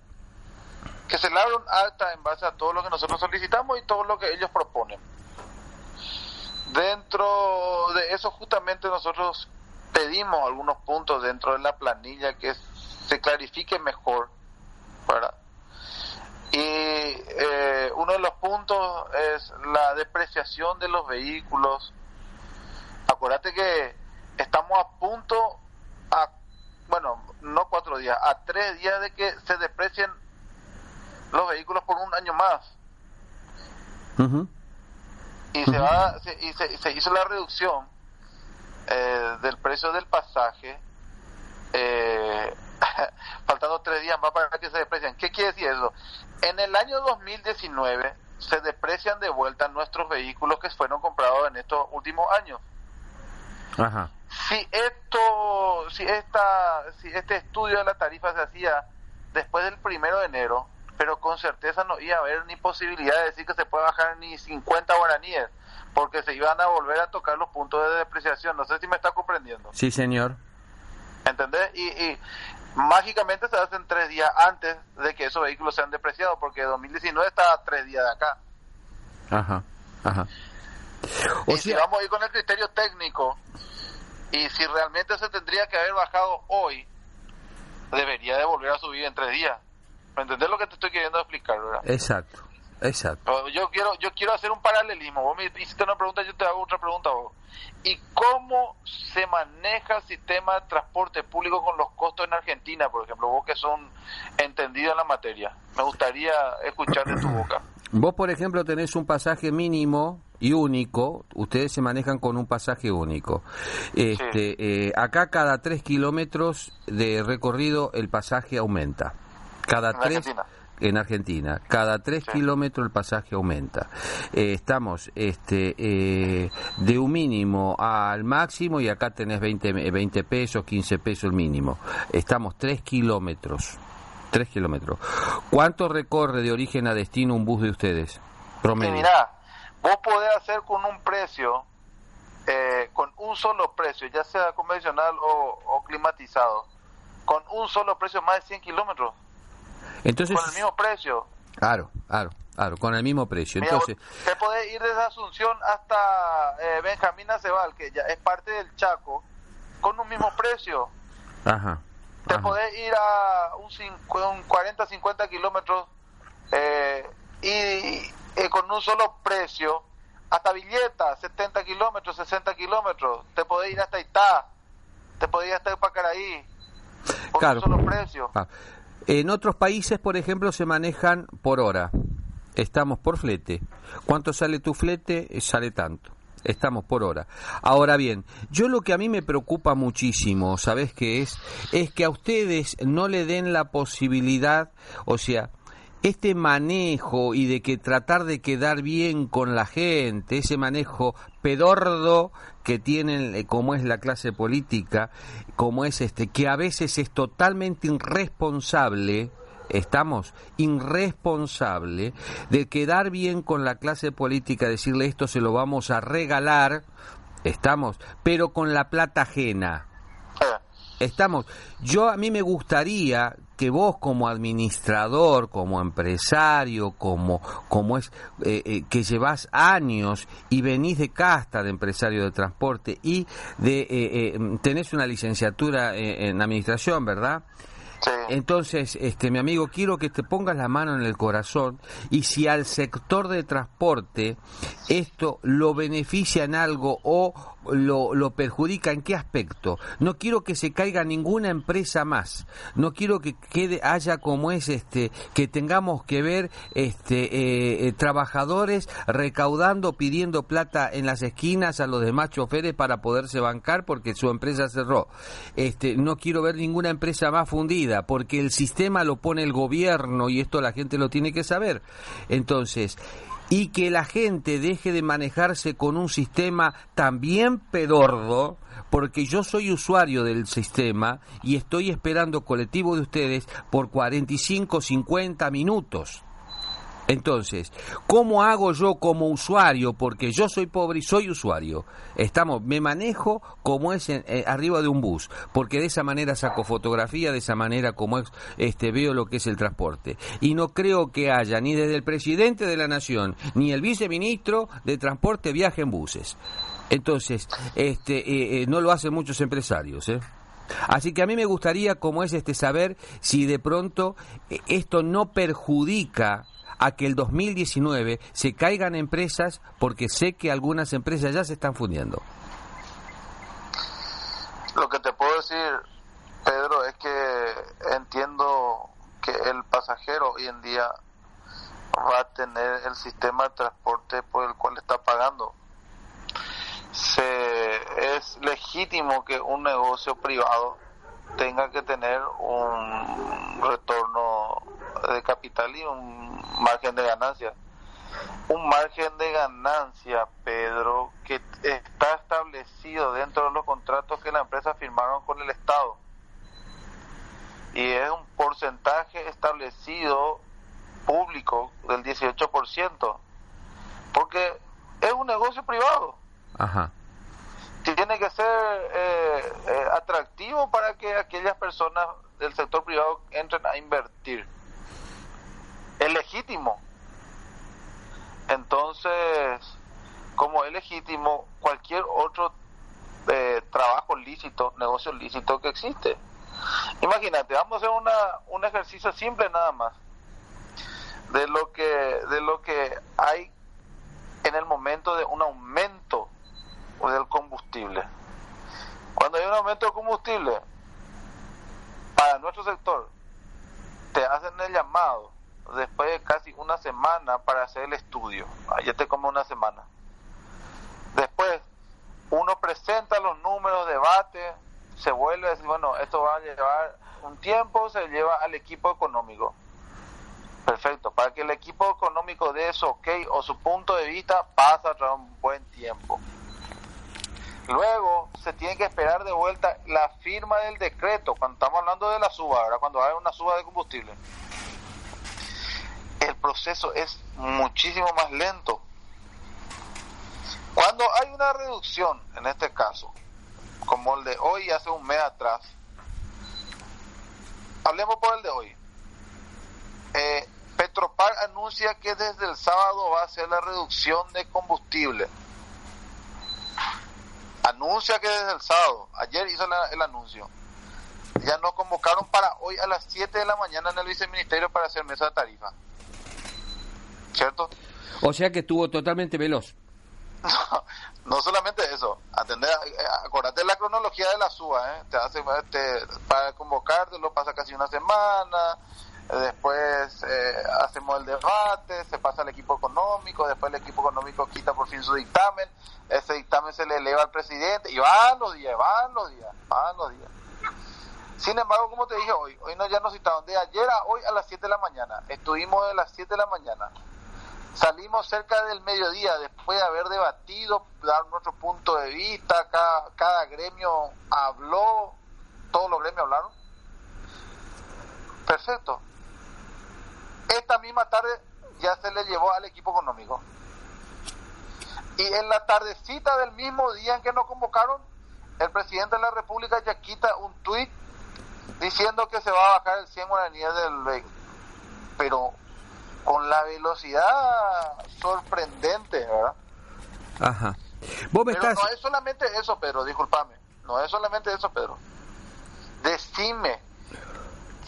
que se le abra un acta en base a todo lo que nosotros solicitamos y todo lo que ellos proponen. Dentro de eso justamente nosotros pedimos algunos puntos dentro de la planilla que se clarifique mejor, ¿verdad? Y eh, uno de los puntos es la depreciación de los vehículos. Acuérdate que estamos a punto a cuatro días, a tres días de que se deprecien los vehículos por un año más. Y se va se, y se, se hizo la reducción eh, del precio del pasaje eh, faltando tres días más para que se desprecian ¿qué quiere decir eso? en el año 2019 se deprecian de vuelta nuestros vehículos que fueron comprados en estos últimos años Ajá. Si esto si esta si este estudio de la tarifa se hacía después del primero de enero pero con certeza no iba a haber ni posibilidad de decir que se puede bajar ni 50 guaraníes porque se iban a volver a tocar los puntos de depreciación no sé si me está comprendiendo Sí, señor. ¿entendés? y, y mágicamente se hacen tres días antes de que esos vehículos sean depreciados porque 2019 está a tres días de acá Ajá. Ajá. O y si vamos a ir con el criterio técnico y si realmente se tendría que haber bajado hoy, debería de volver a subir en tres días. ¿Me entendés lo que te estoy queriendo explicar, verdad? exacto. Exacto. Yo quiero, yo quiero hacer un paralelismo. Vos me hiciste una pregunta, yo te hago otra pregunta a vos. ¿Y cómo se maneja el sistema de transporte público con los costos en Argentina, por ejemplo? Vos que son entendidos en la materia. Me gustaría escuchar de tu boca. Vos, por ejemplo, tenés un pasaje mínimo y único. Ustedes se manejan con un pasaje único. Este, eh, acá cada tres kilómetros de recorrido el pasaje aumenta. Cada En tres Argentina. en Argentina. Cada tres Sí. kilómetros el pasaje aumenta. Eh, estamos este, eh, de un mínimo al máximo y acá tenés 20, me- 20 pesos, 15 pesos el mínimo. Estamos tres kilómetros. Tres kilómetros. ¿Cuánto recorre de origen a destino un bus de ustedes? Promedio. mirá, vos podés hacer con un precio, eh, con un solo precio, ya sea convencional o, o climatizado, con un solo precio más de 100 kilómetros, Entonces, con el mismo precio. claro, claro, claro, con el mismo precio. Mira, Entonces, te podés ir desde Asunción hasta eh, Benjamín Acebal, que ya es parte del Chaco, con un mismo precio. ajá. Te ajá. podés ir a un, un 40, 50 kilómetros eh, y eh, con un solo precio hasta Villeta, 70 kilómetros, 60 kilómetros. Te podés ir hasta Itá, te podés ir hasta Pacaraí, por Claro. un solo precio. Ah. En otros países, por ejemplo, se manejan por hora. Estamos por flete. ¿Cuánto sale tu flete? Eh, Sale tanto. Estamos por hora. Ahora bien, yo lo que a mí me preocupa muchísimo, ¿sabes qué es? Es que a ustedes no le den la posibilidad, o sea, este manejo y de que tratar de quedar bien con la gente, ese manejo pedordo que tienen eh, como es la clase política, como es este que a veces es totalmente irresponsable, estamos irresponsable de quedar bien con la clase política, decirle esto se lo vamos a regalar, estamos, pero con la plata ajena. Eh, Estamos. Yo a mí me gustaría que vos como administrador, como empresario, como como es eh, eh, que llevas años y venís de casta de empresario de transporte y de eh, tenés una licenciatura en administración, ¿verdad? sí. Entonces, este, mi amigo, quiero que te pongas la mano en el corazón y si al sector de transporte esto lo beneficia en algo o lo, lo perjudica, ¿en qué aspecto? No quiero que se caiga ninguna empresa más. No quiero que quede, haya como es, este, que tengamos que ver, este, eh, eh, trabajadores recaudando, pidiendo plata en las esquinas a los demás choferes para poderse bancar porque su empresa cerró. Este, no quiero ver ninguna empresa más fundida porque el sistema lo pone el gobierno y esto la gente lo tiene que saber. Entonces, y que la gente deje de manejarse con un sistema también pedordo, porque yo soy usuario del sistema y estoy esperando colectivo de ustedes por 45, 50 minutos. Entonces, ¿cómo hago yo como usuario? Porque yo soy pobre y soy usuario. Estamos, me manejo como es eh, arriba de un bus, porque de esa manera saco fotografía, de esa manera como es, este, veo lo que es el transporte. Y no creo que haya ni desde el presidente de la nación ni el viceministro de transporte viaje en buses. Entonces, este, eh, eh, no lo hacen muchos empresarios, ¿eh? Así que a mí me gustaría, como es este, saber si de pronto eh, esto no perjudica a que el 2019 se caigan empresas, porque sé que algunas empresas ya se están fundiendo. Lo que te puedo decir, Pedro, es que hoy en día va a tener el sistema de transporte por el cual está pagando. Se, es legítimo que un negocio privado tenga que tener un retorno de capital y un margen de ganancia. Un margen de ganancia, Pedro, que está establecido dentro de los contratos que la empresa firmaron con el Estado. Y es un porcentaje establecido público del 18%, porque es un negocio privado. Ajá. Tiene que ser eh, eh, atractivo para que aquellas personas del sector privado entren a invertir. Es legítimo. Entonces, como es legítimo, cualquier otro eh, trabajo lícito, negocio lícito que existe. Imagínate, vamos a hacer una, un ejercicio simple nada más de lo que de lo que hay en el momento de un aumento del combustible. Cuando hay un aumento de combustible, para nuestro sector, te hacen el llamado después de casi una semana para hacer el estudio. Ya te como una semana. Después, uno presenta los números, debate, se vuelve a decir, bueno, esto va a llevar un tiempo, se lleva al equipo económico. Perfecto, para que el equipo económico dé eso ok o su punto de vista pasa tras un buen tiempo. Luego se tiene que esperar de vuelta la firma del decreto, cuando estamos hablando de la suba, ¿verdad? cuando hay una suba de combustible. El proceso es muchísimo más lento. Cuando hay una reducción, en este caso, como el de hoy hace un mes atrás, hablemos por el de hoy. Eh, Petropar anuncia que desde el sábado va a hacer la reducción de combustible. Anuncia que desde el sábado. Ayer hizo la- el anuncio. Ya nos convocaron para hoy a las 7 de la mañana en el viceministerio para hacer mesa de tarifa. ¿Cierto? O sea que estuvo totalmente veloz. No, no solamente eso, atender, eh, acordate la cronología de la SUA, ¿eh? te hace, te- para convocarte lo pasa casi una semana, después eh, hacemos el debate, se pasa al equipo económico, después el equipo económico quita por fin su dictamen, ese dictamen se le eleva al presidente y van los días, van los días, van los días. Sin embargo, como te dije hoy, hoy no, ya nos citaron de ayer a hoy a las 7 de la mañana, estuvimos de las 7 de la mañana Salimos cerca del mediodía después de haber debatido, dar nuestro punto de vista, cada, cada gremio habló, todos los gremios hablaron. Perfecto. Esta misma tarde ya se le llevó al equipo económico. Y en la tardecita del mismo día en que nos convocaron, el presidente de la República ya quita un tuit diciendo que se va a bajar el 100 guaraníes del vehículo. Pero con la velocidad sorprendente, ¿verdad? Ajá. Vos me Pero estás... no es solamente eso, Pedro, discúlpame. No es solamente eso, Pedro. Decime,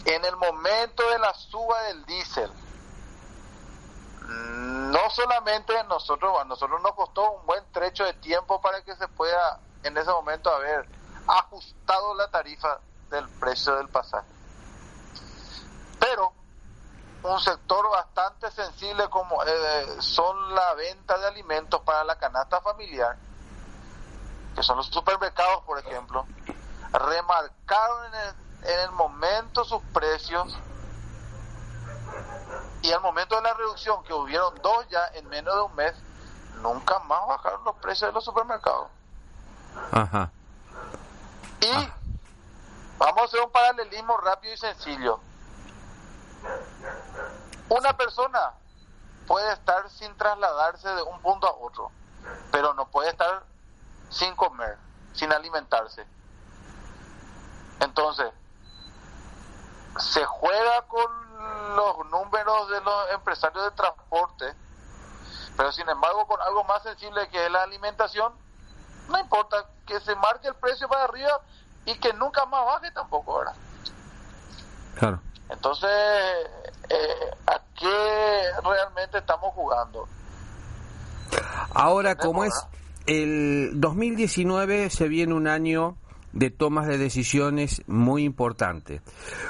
en el momento de la suba del diésel, no solamente nosotros, a nosotros nos costó un buen trecho de tiempo para que se pueda en ese momento haber ajustado la tarifa del precio del pasaje. Un sector bastante sensible como eh, son la venta de alimentos para la canasta familiar, que son los supermercados, por ejemplo, remarcaron en el, en el momento sus precios y al momento de la reducción, que hubieron dos ya en menos de un mes, nunca más bajaron los precios de los supermercados. Ajá. Y vamos a hacer un paralelismo rápido y sencillo. Una persona puede estar sin trasladarse de un punto a otro, pero no puede estar sin comer, sin alimentarse. Entonces, se juega con los números de los empresarios de transporte, pero sin embargo con algo más sensible que es la alimentación, no importa que se marque el precio para arriba y que nunca más baje tampoco, ¿verdad? Claro. Entonces, eh, ¿a qué realmente estamos jugando? Ahora, como es el 2019, se viene un año de tomas de decisiones muy importantes.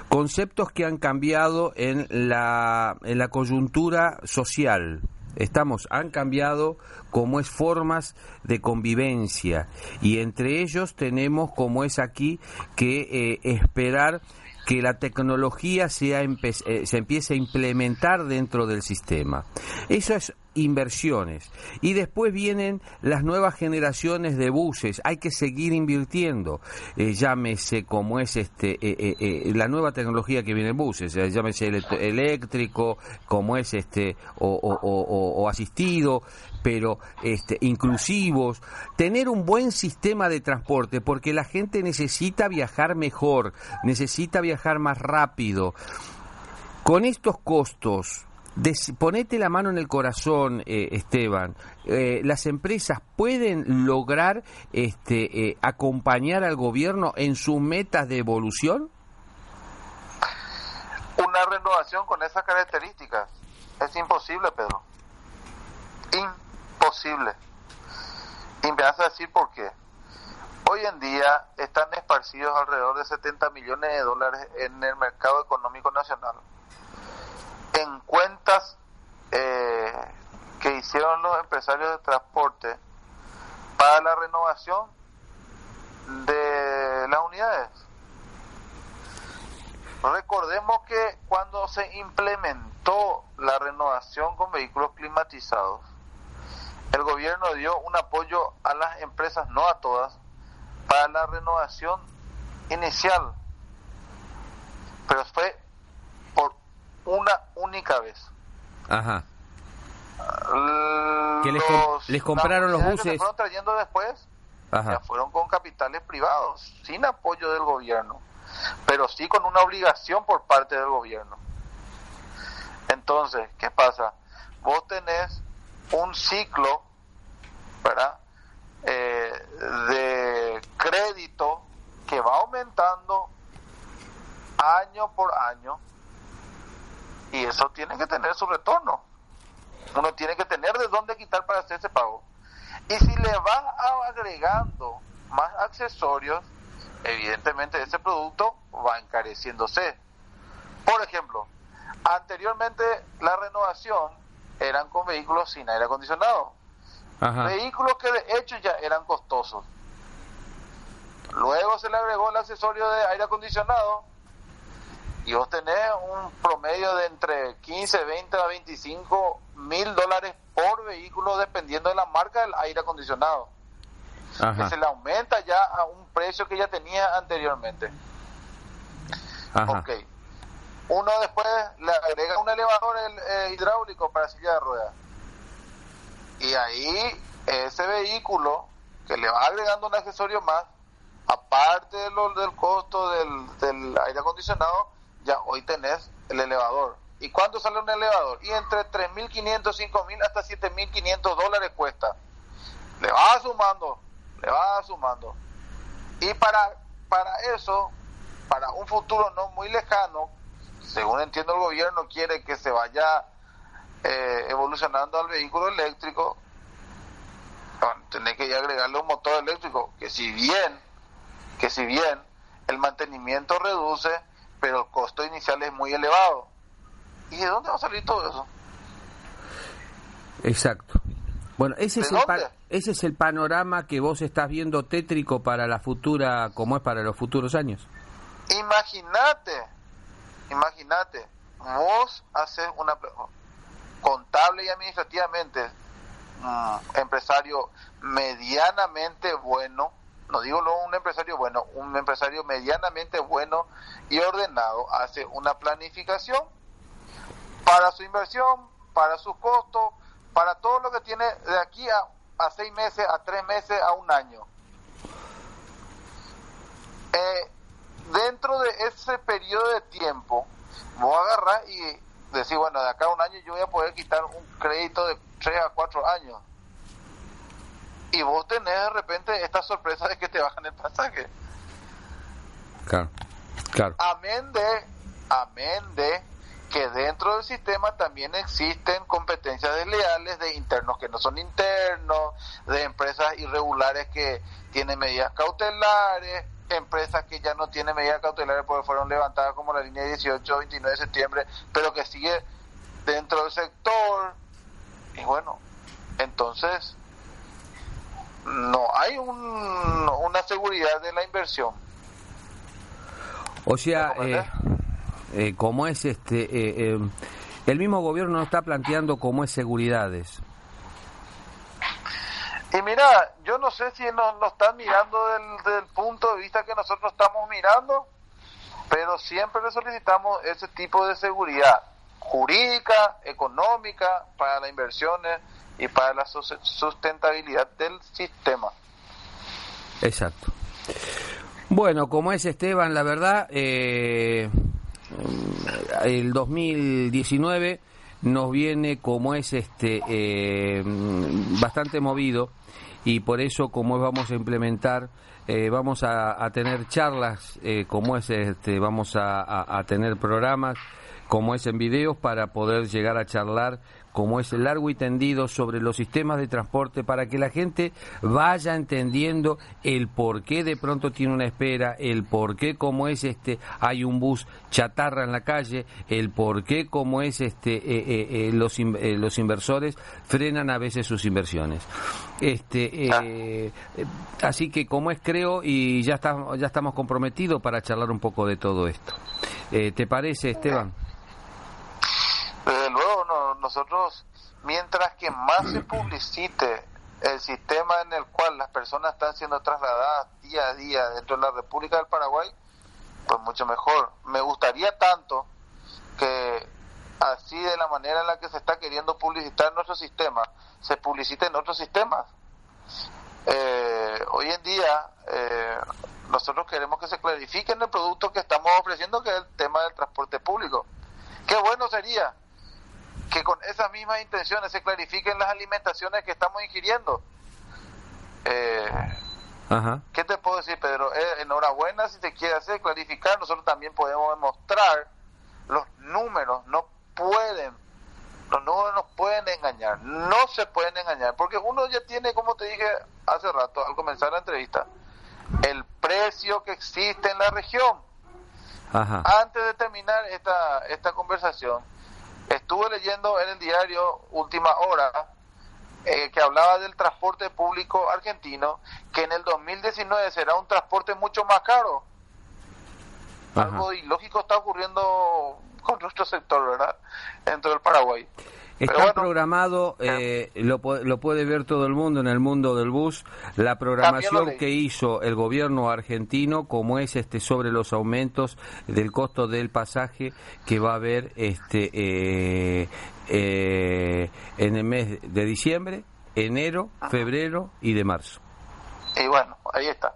Conceptos que han cambiado en la, en la coyuntura social. Estamos, han cambiado como es formas de convivencia y entre ellos tenemos como es aquí que eh, esperar que la tecnología sea empe- eh, se empiece a implementar dentro del sistema. Eso es inversiones. Y después vienen las nuevas generaciones de buses. Hay que seguir invirtiendo. Eh, llámese como es este eh, la nueva tecnología que viene en buses. llámese eléctrico, como es este o asistido pero este, inclusivos, tener un buen sistema de transporte, porque la gente necesita viajar mejor, necesita viajar más rápido. Con estos costos, ponete la mano en el corazón, eh, Esteban. eh, las empresas pueden lograr este, eh, acompañar al gobierno en sus metas de evolución. Una renovación con esas características es imposible, Pedro. Imposible. Y me vas a decir por qué. Hoy en día están esparcidos alrededor de 70 millones de dólares en el mercado económico nacional. En cuentas eh, que hicieron los empresarios de transporte para la renovación de las unidades. Recordemos que cuando se implementó la renovación con vehículos climatizados, el gobierno dio un apoyo a las empresas, no a todas, para la renovación inicial. Pero fue por una única vez. Ajá. Que les com- les compraron los que buses. se fueron trayendo después Ajá. ya fueron con capitales privados, sin apoyo del gobierno, pero sí con una obligación por parte del gobierno. Entonces, ¿qué pasa? Vos tenés un ciclo, ¿verdad? Eh, de crédito que va aumentando año por año y eso tiene que tener su retorno. Uno tiene que tener de dónde quitar para hacer ese pago. Y si le vas agregando más accesorios, evidentemente ese producto va encareciéndose. Por ejemplo, anteriormente la renovación eran con vehículos sin aire acondicionado. Ajá. Vehículos que de hecho ya eran costosos. Luego se le agregó el accesorio de aire acondicionado y vos tenés un promedio de entre 15, 20 a 25 mil dólares por vehículo dependiendo de la marca del aire acondicionado. Que Ajá. se le aumenta ya a un precio que ya tenía anteriormente. Ajá. Ok. Uno después le agrega un elevador el, eh, hidráulico para silla de ruedas. Y ahí ese vehículo que le va agregando un accesorio más, aparte de lo- del costo del, aire acondicionado, ya hoy tenés el elevador. ¿Y cuánto sale un elevador? Y entre 3.500, 5.000 hasta 7.500 dólares cuesta. Le va sumando, le va sumando. Y para, para eso, para un futuro no muy lejano, según entiendo el gobierno quiere que se vaya eh, evolucionando al vehículo eléctrico, bueno, tenés que agregarle un motor eléctrico, que si bien, que si bien el mantenimiento reduce, pero el costo inicial es muy elevado. ¿Y de dónde va a salir todo eso? Exacto. Bueno, ese ¿De es, el ese es el panorama que vos estás viendo tétrico para la futura, como es para los futuros años. Imagínate, imagínate, vos haces una contable y administrativamente mm, empresario medianamente bueno, no digo lo un empresario bueno, un empresario medianamente bueno y ordenado hace una planificación para su inversión, para sus costos, para todo lo que tiene de aquí a, a seis meses, a tres meses, a un año. Eh, dentro de ese periodo de tiempo, vos agarrás y decís, bueno, de acá a un año yo voy a poder quitar un crédito de 3 a 4 años. Y vos tenés de repente esta sorpresa de que te bajan el pasaje. Claro. Claro. Amén de, amén de que dentro del sistema también existen competencias desleales de internos que no son internos, de empresas irregulares que tienen medidas cautelares, empresas que ya no tienen medidas cautelares porque fueron levantadas como la línea 18, 29 de septiembre, pero que sigue dentro del sector. Y bueno, entonces no hay un- una seguridad de la inversión. O sea, ¿Me eh, eh, como es este, eh, eh, el mismo gobierno no está planteando como es seguridades. Y mira, yo no sé si nos lo están mirando del, del punto de vista que nosotros estamos mirando, pero siempre le solicitamos ese tipo de seguridad jurídica, económica, para las inversiones y para la sus- sustentabilidad del sistema. Exacto. Bueno, como es Esteban, la verdad, eh, el 2019 nos viene como es este eh, bastante movido y por eso como vamos a implementar eh, vamos a, tener charlas eh, como es este vamos a- a tener programas como es en videos para poder llegar a charlar como es largo y tendido sobre los sistemas de transporte para que la gente vaya entendiendo el por qué de pronto tiene una espera, el por qué como es este hay un bus chatarra en la calle, el por qué como es este eh, eh, eh, los in- eh, los inversores frenan a veces sus inversiones. Este eh, eh, así que como es creo y ya está, ya estamos comprometidos para charlar un poco de todo esto. ¿Te parece, Esteban? Desde luego, no- nosotros, mientras que más se publicite el sistema en el cual las personas están siendo trasladadas día a día dentro de la República del Paraguay, pues mucho mejor. Me gustaría tanto que así de la manera en la que se está queriendo publicitar nuestro sistema, se publicite en otros sistemas. Eh, hoy en día eh, nosotros queremos que se clarifique en el producto que estamos ofreciendo, que es el tema del transporte público. Qué bueno sería que con esas mismas intenciones se clarifiquen las alimentaciones que estamos ingiriendo. Eh, Ajá. ¿Qué te puedo decir, Pedro? Eh, enhorabuena si te quiere hacer clarificar. Nosotros también podemos demostrar los números. No pueden, los números nos pueden engañar. No se pueden engañar. Porque uno ya tiene, como te dije hace rato, al comenzar la entrevista, el precio que existe en la región. Ajá. Antes de terminar esta, esta conversación, estuve leyendo en el diario Última Hora eh, que hablaba del transporte público argentino, que en el 2019 será un transporte mucho más caro. Ajá. Algo ilógico está ocurriendo con nuestro sector, ¿verdad? Dentro del Paraguay. Está bueno, programado, eh, lo, lo puede ver todo el mundo en el mundo del bus, la programación que hizo el gobierno argentino, como es este sobre los aumentos del costo del pasaje que va a haber este eh, eh, en el mes de diciembre, enero, febrero y de marzo. Y bueno, ahí está.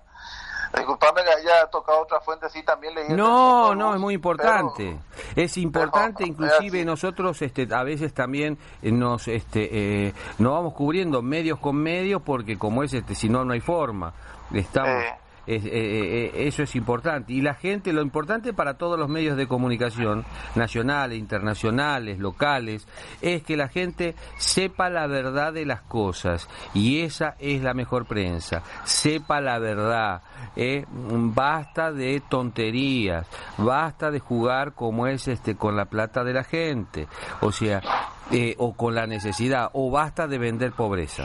Disculpame que haya tocado otra fuente, sí, también leí. No, no, es muy importante. es importante, pero, inclusive nosotros este, a veces también eh, nos este, eh, nos vamos cubriendo medios con medios porque como es este, si no no hay forma. Estamos Eh. Es- eh, eh, eh, eso es importante y la gente lo importante para todos los medios de comunicación nacionales, internacionales, locales es que la gente sepa la verdad de las cosas y esa es la mejor prensa. Sepa la verdad. eh, basta de tonterías, basta de jugar como es este con la plata de la gente, o sea, o con la necesidad, o basta de vender pobreza.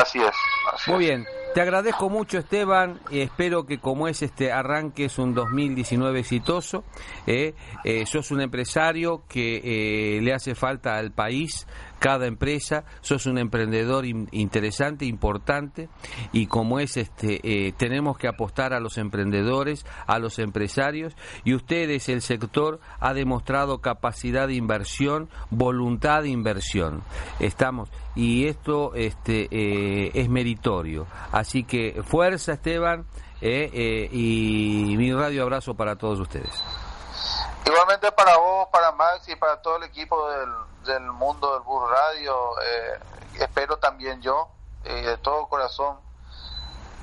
Así es. así Muy bien, te agradezco mucho Esteban, espero que como es este arranque es un 2019 exitoso, eh, eh, sos un empresario que eh, le hace falta al país, cada empresa, sos un emprendedor in- interesante, importante, y como es este, eh, tenemos que apostar a los emprendedores, a los empresarios, y ustedes, el sector, ha demostrado capacidad de inversión, voluntad de inversión. Estamos, y esto este, eh, es meritorio. Así que fuerza Esteban, eh, eh, y mi radio abrazo para todos ustedes. Igualmente para vos, para Max y para todo el equipo del, del mundo del Bus Radio, eh, espero también yo, eh, de todo corazón,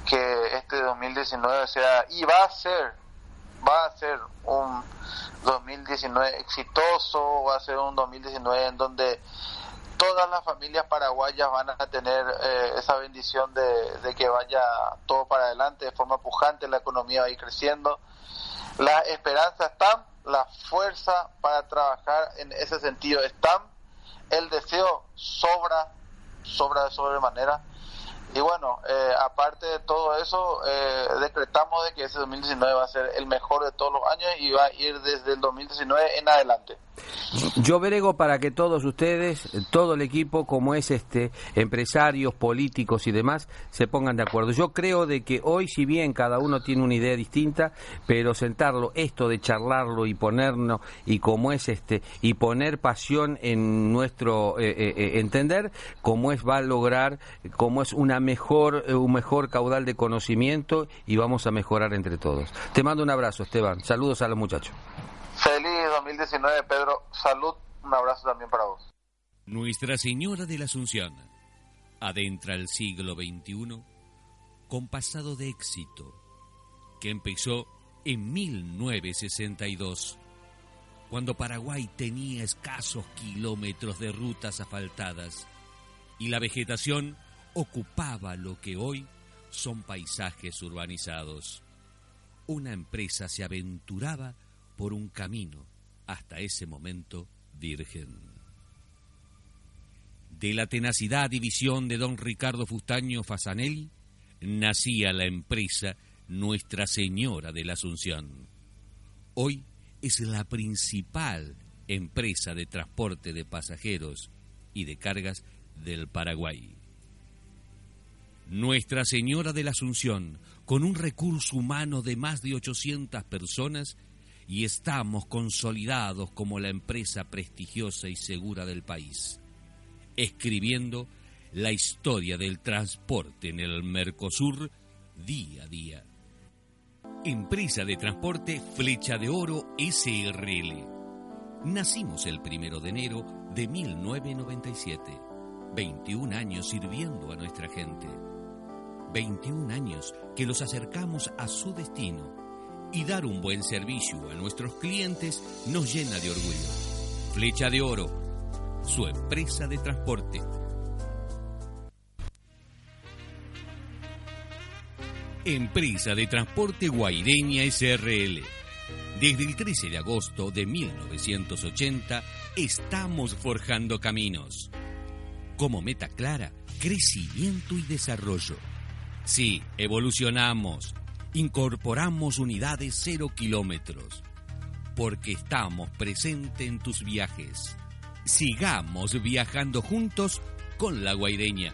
que este 2019 sea, y va a ser, va a ser un 2019 exitoso, va a ser un 2019 en donde todas las familias paraguayas van a tener eh, esa bendición de, de que vaya todo para adelante de forma pujante, la economía va a ir creciendo. La esperanza está, la fuerza para trabajar en ese sentido está, el deseo sobra, sobra de sobremanera. Y bueno, eh, aparte de todo eso, eh, decretamos de que ese 2019 va a ser el mejor de todos los años y va a ir desde el 2019 en adelante. Yo brego para que todos ustedes, todo el equipo, como es este, empresarios, políticos y demás, se pongan de acuerdo. Yo creo de que hoy, si bien cada uno tiene una idea distinta, pero sentarlo, esto de charlarlo y ponernos y como es este y poner pasión en nuestro eh, eh, eh, entender, cómo es va a lograr, cómo es una mejor, eh, un mejor caudal de conocimiento y vamos a mejorar entre todos. Te mando un abrazo, Esteban. Saludos a los muchachos. Feliz 2019, Pedro. Salud. Un abrazo también para vos. Nuestra Señora de la Asunción adentra el siglo XXI con pasado de éxito que empezó en 1962, cuando Paraguay tenía escasos kilómetros de rutas asfaltadas y la vegetación ocupaba lo que hoy son paisajes urbanizados. Una empresa se aventuraba por un camino hasta ese momento virgen. De la tenacidad y visión de don Ricardo Fustaño Fasanelli nacía la empresa Nuestra Señora de la Asunción. Hoy es la principal empresa de transporte de pasajeros y de cargas del Paraguay. Nuestra Señora de la Asunción, con un recurso humano de más de 800 personas, y estamos consolidados como la empresa prestigiosa y segura del país, escribiendo la historia del transporte en el Mercosur día a día. Empresa de transporte Flecha de Oro SRL. Nacimos el primero de enero de 1997. 21 años sirviendo a nuestra gente. 21 años que los acercamos a su destino y dar un buen servicio a nuestros clientes nos llena de orgullo. Flecha de Oro, su empresa de transporte. Empresa de Transporte Guaireña SRL. Desde el 13 de agosto de 1980 estamos forjando caminos. Como meta clara, crecimiento y desarrollo. Sí, evolucionamos. Incorporamos unidades cero kilómetros. Porque estamos presentes en tus viajes. Sigamos viajando juntos con la Guaireña.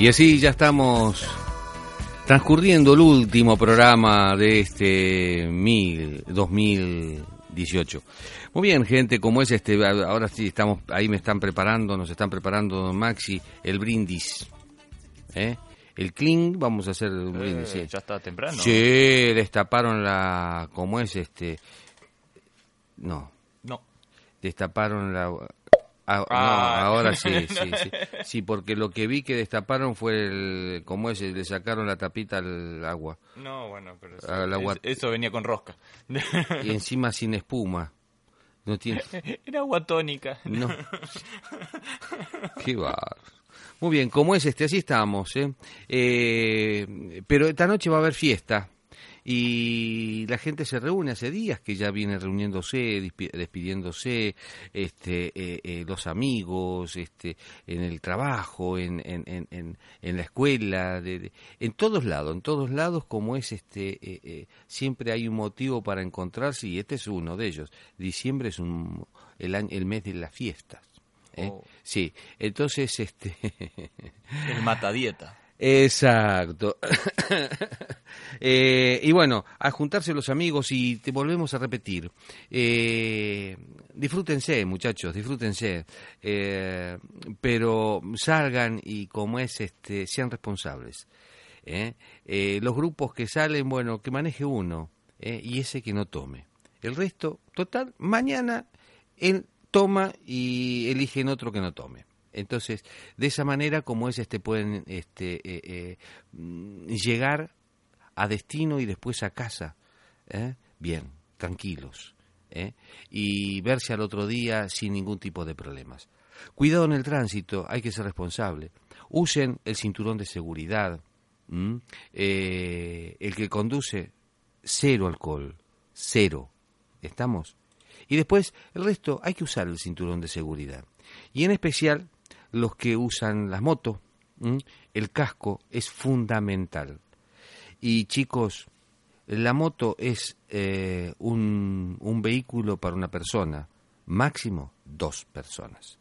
Y así ya estamos transcurriendo el último programa de este mil, 2018. Muy bien, gente, como es este, ahora sí estamos, ahí me están preparando, nos están preparando don Maxi, el brindis. ¿eh? El clean, vamos a hacer un brindis. sí. Eh, ya está temprano. Sí, destaparon la, ¿cómo es este? No, No. destaparon la ah, Ah. no, ahora sí, sí, sí, sí, porque lo que vi que destaparon fue el, ¿cómo es? Le sacaron la tapita al agua No, bueno, pero eso, Ah, la es- guat- eso venía con rosca. y encima sin espuma. No tiene, Era agua tónica. no. Qué bárbaro. Muy bien, como es este, así estamos, ¿eh? Eh, pero esta noche va a haber fiesta. Y la gente se reúne hace días que ya viene reuniéndose, despidiéndose, este, eh, eh, los amigos, este, en el trabajo, en, en, en, en, en la escuela, de- de- en todos lados, en todos lados como es este, eh, eh, siempre hay un motivo para encontrarse y este es uno de ellos. Diciembre es un, el, año, el mes de las fiestas. ¿eh? Oh. Sí, entonces este El matadieta. Exacto. Eh, y bueno, a juntarse los amigos y te volvemos a repetir. Eh, disfrútense, muchachos, disfrútense. Eh, pero salgan y como es, este, sean responsables. ¿eh? Los grupos que salen, bueno, que maneje uno y ese que no tome. El resto, total, mañana él toma y eligen otro que no tome. Entonces, de esa manera, como es, este, pueden este, eh, eh, mm, llegar a destino y después a casa, ¿eh? bien, tranquilos, ¿eh? y verse al otro día sin ningún tipo de problemas. Cuidado en el tránsito, hay que ser responsable. Usen el cinturón de seguridad. Eh, el que conduce, cero alcohol, cero. ¿Estamos? Y después, el resto, hay que usar el cinturón de seguridad. Y en especial, los que usan las motos, el casco es fundamental. Y chicos, la moto es eh, un, un vehículo para una persona, máximo dos personas.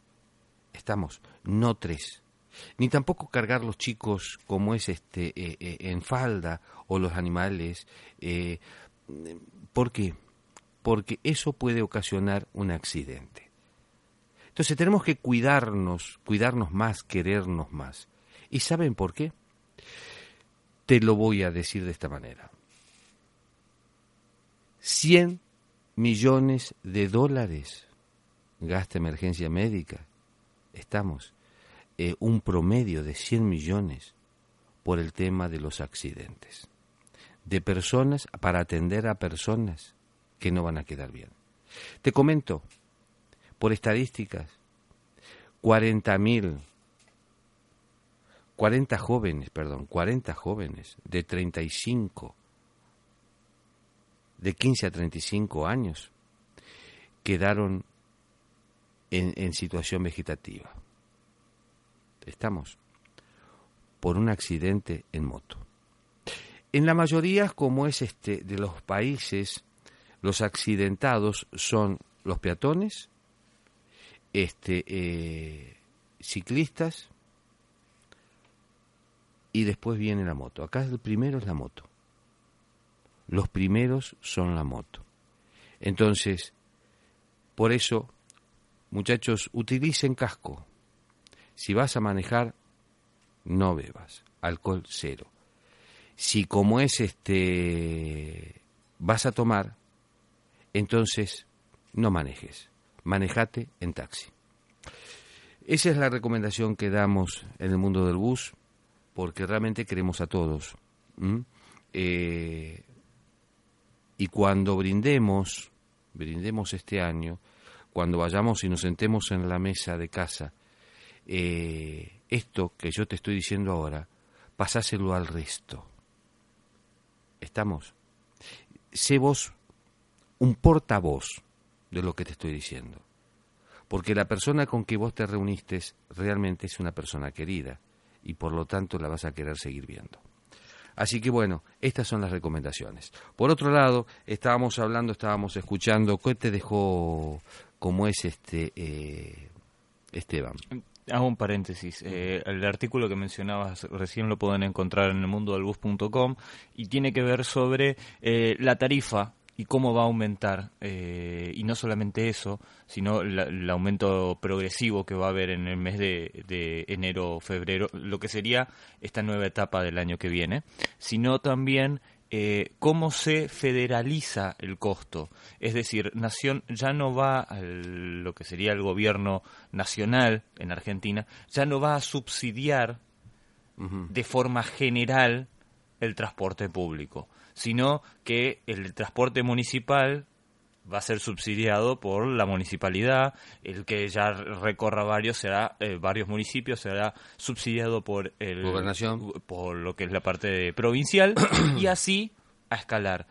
Estamos, no tres. Ni tampoco cargar los chicos como es este eh, eh, en falda o los animales. Eh, ¿Por qué? Porque eso puede ocasionar un accidente. Entonces tenemos que cuidarnos, cuidarnos más, querernos más. ¿Y saben por qué? Te lo voy a decir de esta manera. 100 millones de dólares gasta emergencia médica. Estamos eh, un promedio de 100 millones por el tema de los accidentes. De personas para atender a personas que no van a quedar bien. Te comento, por estadísticas, 40 mil 40 jóvenes, perdón, 40 jóvenes de 35, de 15 a 35 años, quedaron en, en situación vegetativa. Estamos por un accidente en moto. En la mayoría, como es este de los países, los accidentados son los peatones, este, eh, ciclistas, y después viene la moto. Acá el primero es la moto. Los primeros son la moto. Entonces, por eso, muchachos, utilicen casco. Si vas a manejar, no bebas. Alcohol cero. Si como es este vas a tomar, entonces no manejes. Manejate en taxi. Esa es la recomendación que damos en el mundo del bus porque realmente queremos a todos. Eh, y cuando brindemos, brindemos este año, cuando vayamos y nos sentemos en la mesa de casa, eh, esto que yo te estoy diciendo ahora, pasáselo al resto. ¿Estamos? Sé vos un portavoz de lo que te estoy diciendo. Porque la persona con que vos te reuniste realmente es una persona querida y por lo tanto la vas a querer seguir viendo. Así que bueno, estas son las recomendaciones. Por otro lado, estábamos hablando, estábamos escuchando, ¿qué te dejó como es este eh, Esteban? Hago un paréntesis. Eh, el artículo que mencionabas recién lo pueden encontrar en el mundo del bus.com y tiene que ver sobre eh, la tarifa y cómo va a aumentar. eh, y no solamente eso, sino la- el aumento progresivo que va a haber en el mes de, de enero o febrero, lo que sería esta nueva etapa del año que viene, sino también eh, cómo se federaliza el costo. Es decir, Nación ya no va a lo que sería el gobierno nacional en Argentina, ya no va a subsidiar de forma general el transporte público, sino que el transporte municipal va a ser subsidiado por la municipalidad, el que ya recorra varios será eh, varios municipios será subsidiado por el Gobernación. por lo que es la parte provincial y así a escalar.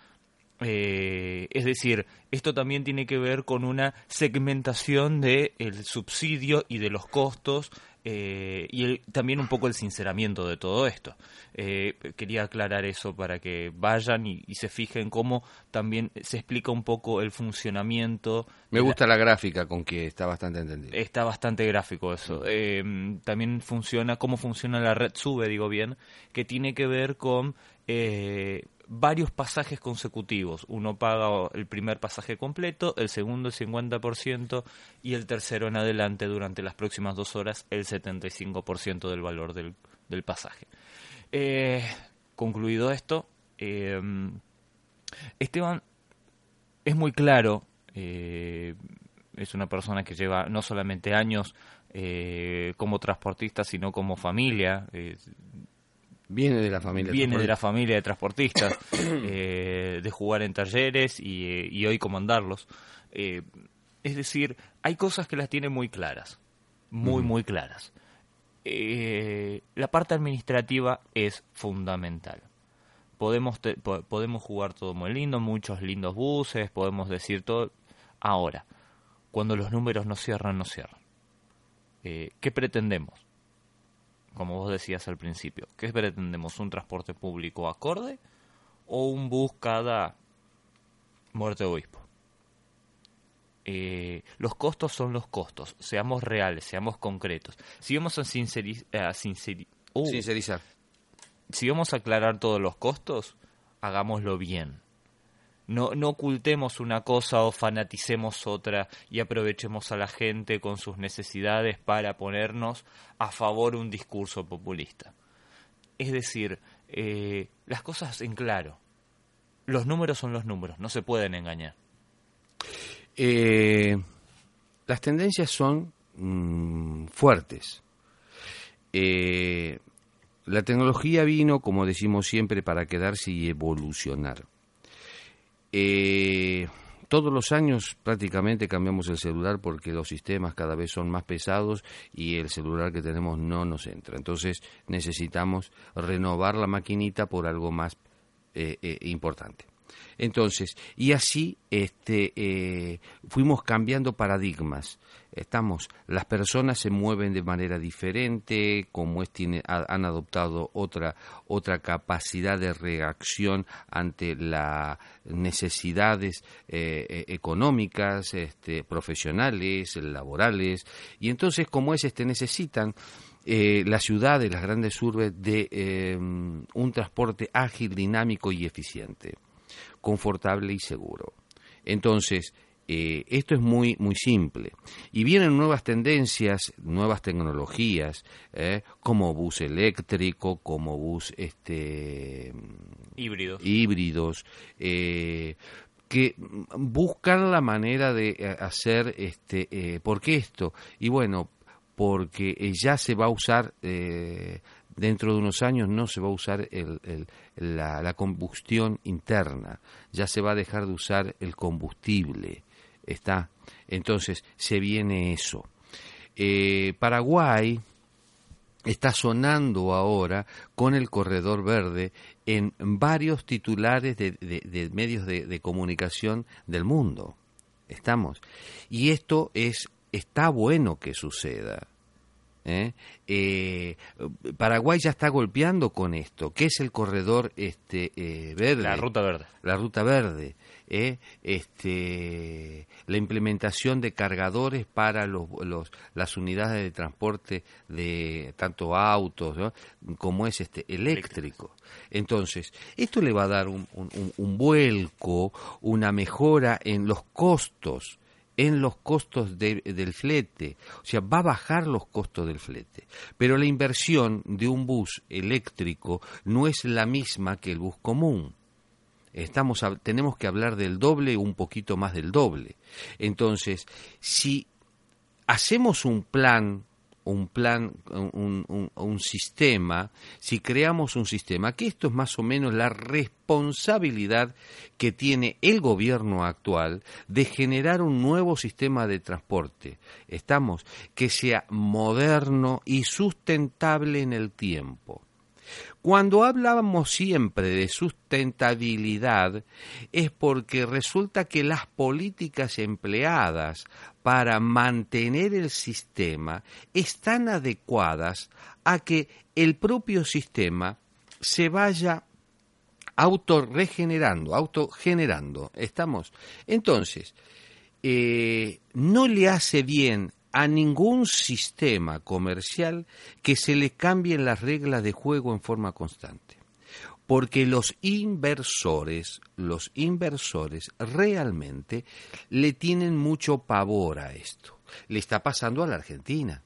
Eh, es decir, esto también tiene que ver con una segmentación del el subsidio y de los costos eh, y el- también un poco el sinceramiento de todo esto. Eh, quería aclarar eso para que vayan y, y se fijen cómo también se explica un poco el funcionamiento. Me la- gusta la gráfica con que está bastante entendido. Está bastante gráfico eso. Eh, también funciona, cómo funciona la red sube, digo bien, que tiene que ver con eh, varios pasajes consecutivos. Uno paga el primer pasaje completo, el segundo el 50% y el tercero en adelante durante las próximas dos horas el 75% del valor del, del pasaje. Eh, concluido esto, eh, Esteban es muy claro, eh, es una persona que lleva no solamente años como transportista, sino como familia, Viene de la familia. viene de la familia de transportistas, eh, de jugar en talleres y, y hoy comandarlos. Eh, es decir, hay cosas que las tiene muy claras, muy, muy claras. Eh, la parte administrativa es fundamental. Podemos, te- po- podemos jugar todo muy lindo, muchos lindos buses, podemos decir todo. Ahora, cuando los números no cierran, no cierran. ¿Qué pretendemos? Como vos decías al principio, ¿qué pretendemos? ¿Un transporte público acorde o un bus cada muerte de obispo? Eh, los costos son los costos, seamos reales, seamos concretos. Si vamos a, sinceri- a sinceri- uh, Sincerizar. si vamos a aclarar todos los costos, hagámoslo bien. No, no ocultemos una cosa o fanaticemos otra y aprovechemos a la gente con sus necesidades para ponernos a favor un discurso populista. Es decir, eh, las cosas en claro. Los números son los números, no se pueden engañar. Eh, las tendencias son mm, fuertes. Eh, la tecnología vino, como decimos siempre, para quedarse y evolucionar. Eh, todos los años prácticamente cambiamos el celular porque los sistemas cada vez son más pesados y el celular que tenemos no nos entra. Entonces necesitamos renovar la maquinita por algo más eh, eh, importante. Entonces, y así este, eh, fuimos cambiando paradigmas. Estamos, las personas se mueven de manera diferente, como es, tiene, ha- han adoptado otra, otra capacidad de reacción ante las necesidades eh, eh, económicas, este, profesionales, laborales, y entonces, como es, este, necesitan eh, las ciudades, las grandes urbes, de eh, un transporte ágil, dinámico y eficiente confortable y seguro. Entonces, eh, esto es muy, muy simple. Y vienen nuevas tendencias, nuevas tecnologías, eh, como bus eléctrico, como bus este, Híbridos. híbridos, eh, que buscan la manera de hacer, este, ¿por qué esto? Y bueno, porque ya se va a usar, dentro de unos años no se va a usar la, combustión interna, ya se va a dejar de usar el combustible, ¿está? Entonces, se viene eso. Eh, Paraguay, está sonando ahora con el corredor verde en varios titulares de medios de, de comunicación del mundo. Estamos. Y esto es está bueno que suceda. ¿Eh? Eh, Paraguay ya está golpeando con esto. ¿Qué es el corredor este eh, verde? La ruta verde. la ruta verde, ¿eh? este, la implementación de cargadores para los, los- las unidades de transporte de tanto autos ¿no? como es este eléctrico. Entonces, esto le va a dar un, un- un- un vuelco, una mejora en los costos en los costos de- del flete, o sea, va a bajar los costos del flete, pero la inversión de un bus eléctrico no es la misma que el bus común. Estamos tenemos que hablar del doble un poquito más del doble. Entonces, si hacemos un plan, un plan, un, sistema, si creamos un sistema, que esto es más o menos la responsabilidad que tiene el gobierno actual de generar un nuevo sistema de transporte. Estamos, que sea moderno y sustentable en el tiempo Cuando hablábamos siempre de sustentabilidad es porque resulta que las políticas empleadas para mantener el sistema están adecuadas a que el propio sistema se vaya autorregenerando, autogenerando. ¿Estamos? Entonces, eh, no le hace bien a ningún sistema comercial que se le cambien las reglas de juego en forma constante. Porque los inversores, los inversores realmente le tienen mucho pavor a esto. Le está pasando a la Argentina.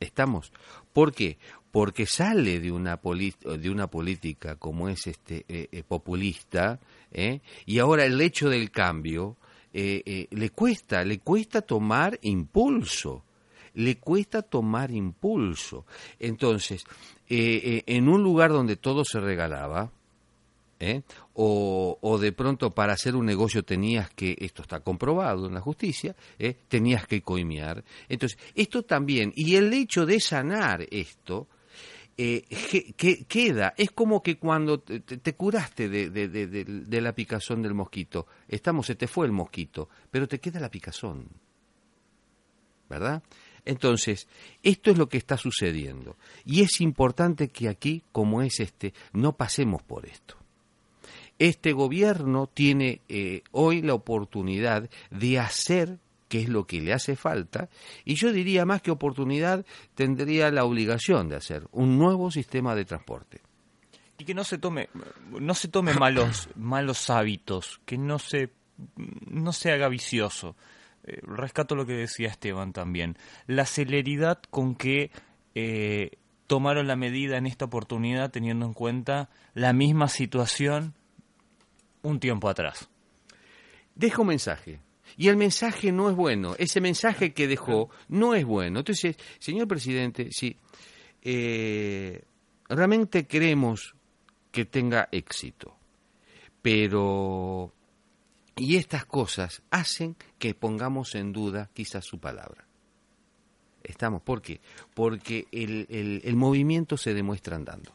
¿Estamos? ¿Por qué? Porque sale de una, de una política como es este eh, eh, populista, ¿eh? y ahora el hecho del cambio eh, eh, le cuesta, le cuesta tomar impulso, le cuesta tomar impulso. Entonces, eh, en un lugar donde todo se regalaba, o, o de pronto para hacer un negocio tenías que, esto está comprobado en la justicia, tenías que coimear. Entonces, esto también, y el hecho de sanar esto, eh, que, queda, es como que cuando te, te- te curaste de la picazón del mosquito, estamos, se te fue el mosquito, pero te queda la picazón. ¿Verdad? Entonces, esto es lo que está sucediendo. Y es importante que aquí, como es este, no pasemos por esto. Este gobierno tiene eh, hoy la oportunidad de hacer qué es lo que le hace falta, y yo diría más que oportunidad, tendría la obligación de hacer un nuevo sistema de transporte. Y que no se tome, no se tome malos, malos hábitos, que no se, no se haga vicioso. Eh, rescato lo que decía Esteban también. La celeridad con que eh, tomaron la medida en esta oportunidad teniendo en cuenta la misma situación un tiempo atrás. Deja un mensaje. Y el mensaje no es bueno. Ese mensaje que dejó no es bueno. Entonces, señor presidente, sí, eh, realmente queremos que tenga éxito. Pero, y estas cosas hacen que pongamos en duda quizás su palabra. Estamos, ¿por qué? Porque el, el- el movimiento se demuestra andando.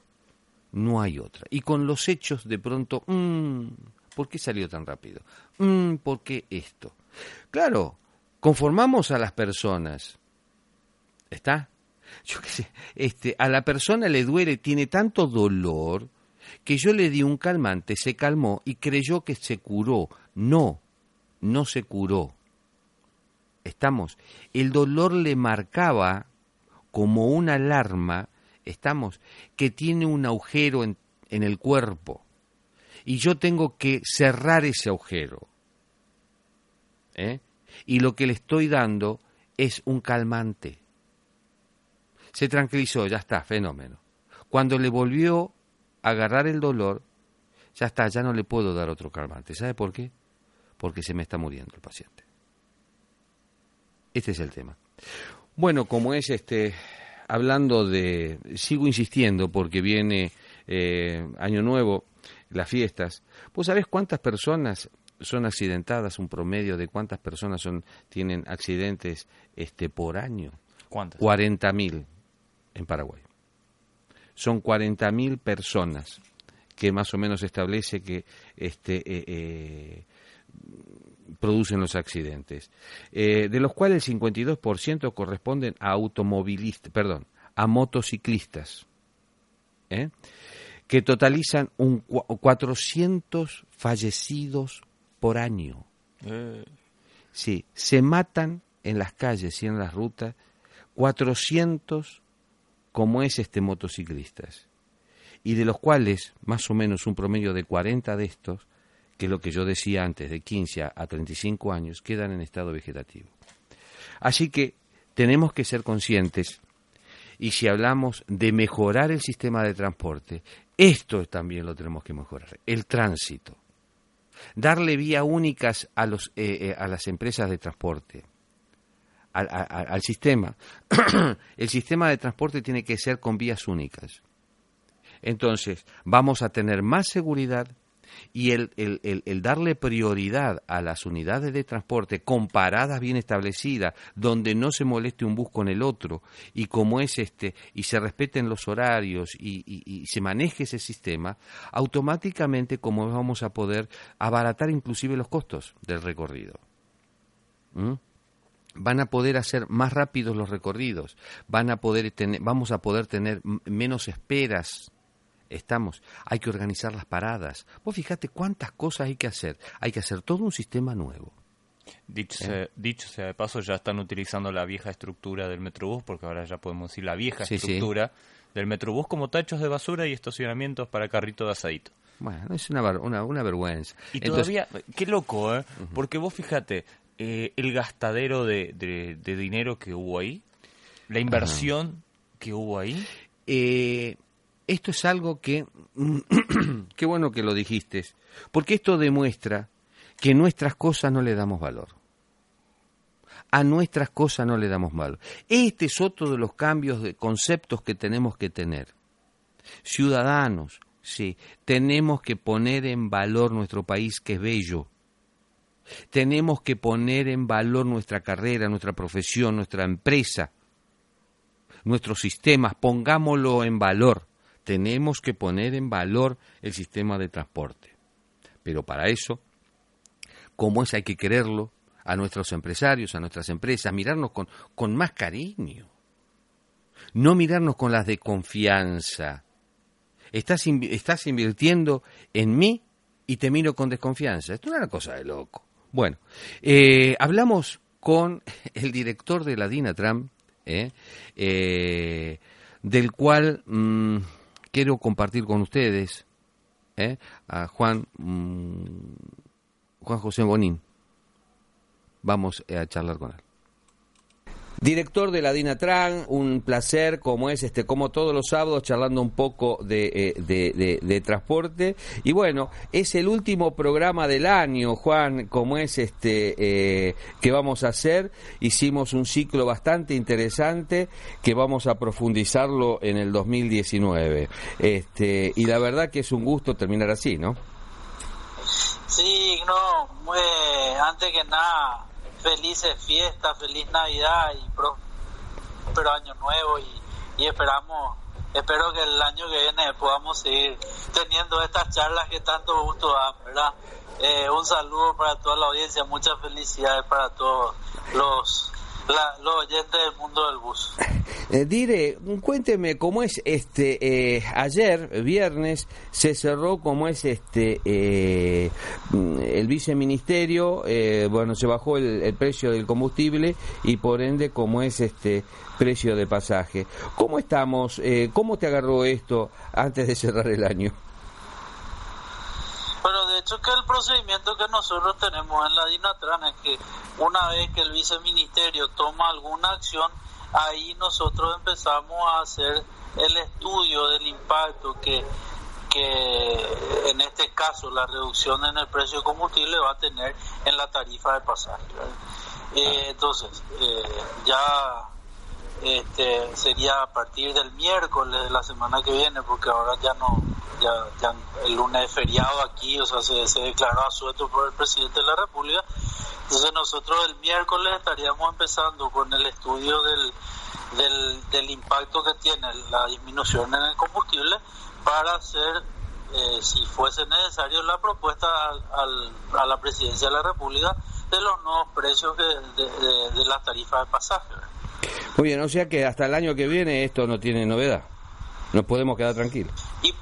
No hay otra. Y con los hechos, de pronto, mm, ¿por qué salió tan rápido? Mm, ¿Por qué esto? Claro, conformamos a las personas. ¿Está? Yo qué sé, este, a la persona le duele, tiene tanto dolor, que yo le di un calmante, se calmó y creyó que se curó. No, no se curó. Estamos. El dolor le marcaba como una alarma, estamos, que tiene un agujero en, en el cuerpo. Y yo tengo que cerrar ese agujero. ¿Eh? Y lo que le estoy dando es un calmante. Se tranquilizó, ya está, fenómeno. Cuando le volvió a agarrar el dolor, ya está, ya no le puedo dar otro calmante. ¿Sabe por qué? Porque se me está muriendo el paciente. Este es el tema. Bueno, como es este, hablando de, sigo insistiendo porque viene eh, Año Nuevo, las fiestas. ¿Vos sabés cuántas personas son accidentadas, un promedio de cuántas personas son, tienen accidentes este, por año? ¿Cuántas? 40.000 en Paraguay. Son 40.000 personas que más o menos establece que este, eh, eh, producen los accidentes, eh, de los cuales el 52% corresponden a automovilistas, perdón, a motociclistas, que totalizan un cua- 400 fallecidos por año. Eh, Sí, se matan en las calles y en las rutas 400 como es este motociclistas. Y de los cuales más o menos un promedio de 40 de estos, que es lo que yo decía antes, de 15 a- a 35 años, quedan en estado vegetativo. Así que tenemos que ser conscientes y si hablamos de mejorar el sistema de transporte, esto también lo tenemos que mejorar, el tránsito darle vía únicas a, los, eh, eh, a las empresas de transporte, al sistema. el sistema de transporte tiene que ser con vías únicas. Entonces, vamos a tener más seguridad, y el, el, el, darle prioridad a las unidades de transporte con paradas bien establecidas, donde no se moleste un bus con el otro, y como es este, y se respeten los horarios y, se maneje ese sistema, automáticamente como vamos a poder abaratar inclusive los costos del recorrido. ¿Mm? van a poder hacer más rápidos los recorridos, van a poder tener, vamos a poder tener menos esperas. Estamos, hay que organizar las paradas. Vos fíjate cuántas cosas hay que hacer. Hay que hacer todo un sistema nuevo. Dicho, sea, dicho sea de paso, ya están utilizando la vieja estructura del Metrobús, porque ahora ya podemos decir la vieja Sí, sí. estructura del Metrobús como tachos de basura y estacionamientos para carrito de asadito. Bueno, es una, una, una vergüenza. Y Entonces, todavía, qué loco, ¿eh? Porque vos fíjate, eh, el gastadero de, de- de dinero que hubo ahí, la inversión que hubo ahí, eh, esto es algo que, qué bueno que lo dijiste, porque esto demuestra que nuestras cosas no le damos valor. A nuestras cosas no le damos valor. Este es otro de los cambios de conceptos que tenemos que tener. Ciudadanos, sí, tenemos que poner en valor nuestro país que es bello. Tenemos que poner en valor nuestra carrera, nuestra profesión, nuestra empresa nuestros sistemas, pongámoslo en valor. Tenemos que poner en valor el sistema de transporte. Pero para eso, como es, hay que quererlo a nuestros empresarios, a nuestras empresas, mirarnos con, con más cariño. No mirarnos con las de confianza. Estás, estás invirtiendo en mí y te miro con desconfianza. Esto no es una cosa de loco. Bueno, eh, hablamos con el director de la DINATRAM, ¿eh? Eh, del cual mm, quiero compartir con ustedes, ¿eh? a Juan, mm, Juan José Bonín. Vamos eh, a charlar con él. Director de la Dinatran, un placer como es este como todos los sábados charlando un poco de, eh, de, de- transporte. Y bueno es el último programa del año Juan como es este eh, que vamos a hacer. Hicimos un ciclo bastante interesante que vamos a profundizarlo en el 2019 este y la verdad que es un gusto terminar así no Sí, no, antes que nada, felices fiestas, feliz Navidad y próspero año nuevo y, y esperamos, espero que el año que viene podamos seguir teniendo estas charlas que tanto gusto dan, ¿verdad? Eh, un saludo para toda la audiencia, muchas felicidades para todos los, la- los oyentes del mundo del bus. Eh, Dire, cuénteme cómo es este eh, ayer viernes se cerró cómo es este eh, el viceministerio eh, bueno se bajó el, el precio del combustible y por ende cómo es este precio de pasaje. Cómo estamos eh, cómo te agarró esto antes de cerrar el año hecho que el procedimiento que nosotros tenemos en la Dinatran es que una vez que el viceministerio toma alguna acción, ahí nosotros empezamos a hacer el estudio del impacto que, que en este caso la reducción en el precio de combustible va a tener en la tarifa de pasaje. Eh, entonces, eh, ya este, sería a partir del miércoles de la semana que viene, porque ahora ya no, ya, el lunes es feriado aquí, o sea, se, se declaró asueto por el presidente de la República. Entonces nosotros el miércoles estaríamos empezando con el estudio del, del, del impacto que tiene la disminución en el combustible para hacer, eh, si fuese necesario, la propuesta al, a la presidencia de la República de los nuevos precios de, de- de las tarifas de pasaje. Muy bien o sea que hasta el año que viene esto no tiene novedad. Nos podemos quedar tranquilos. Y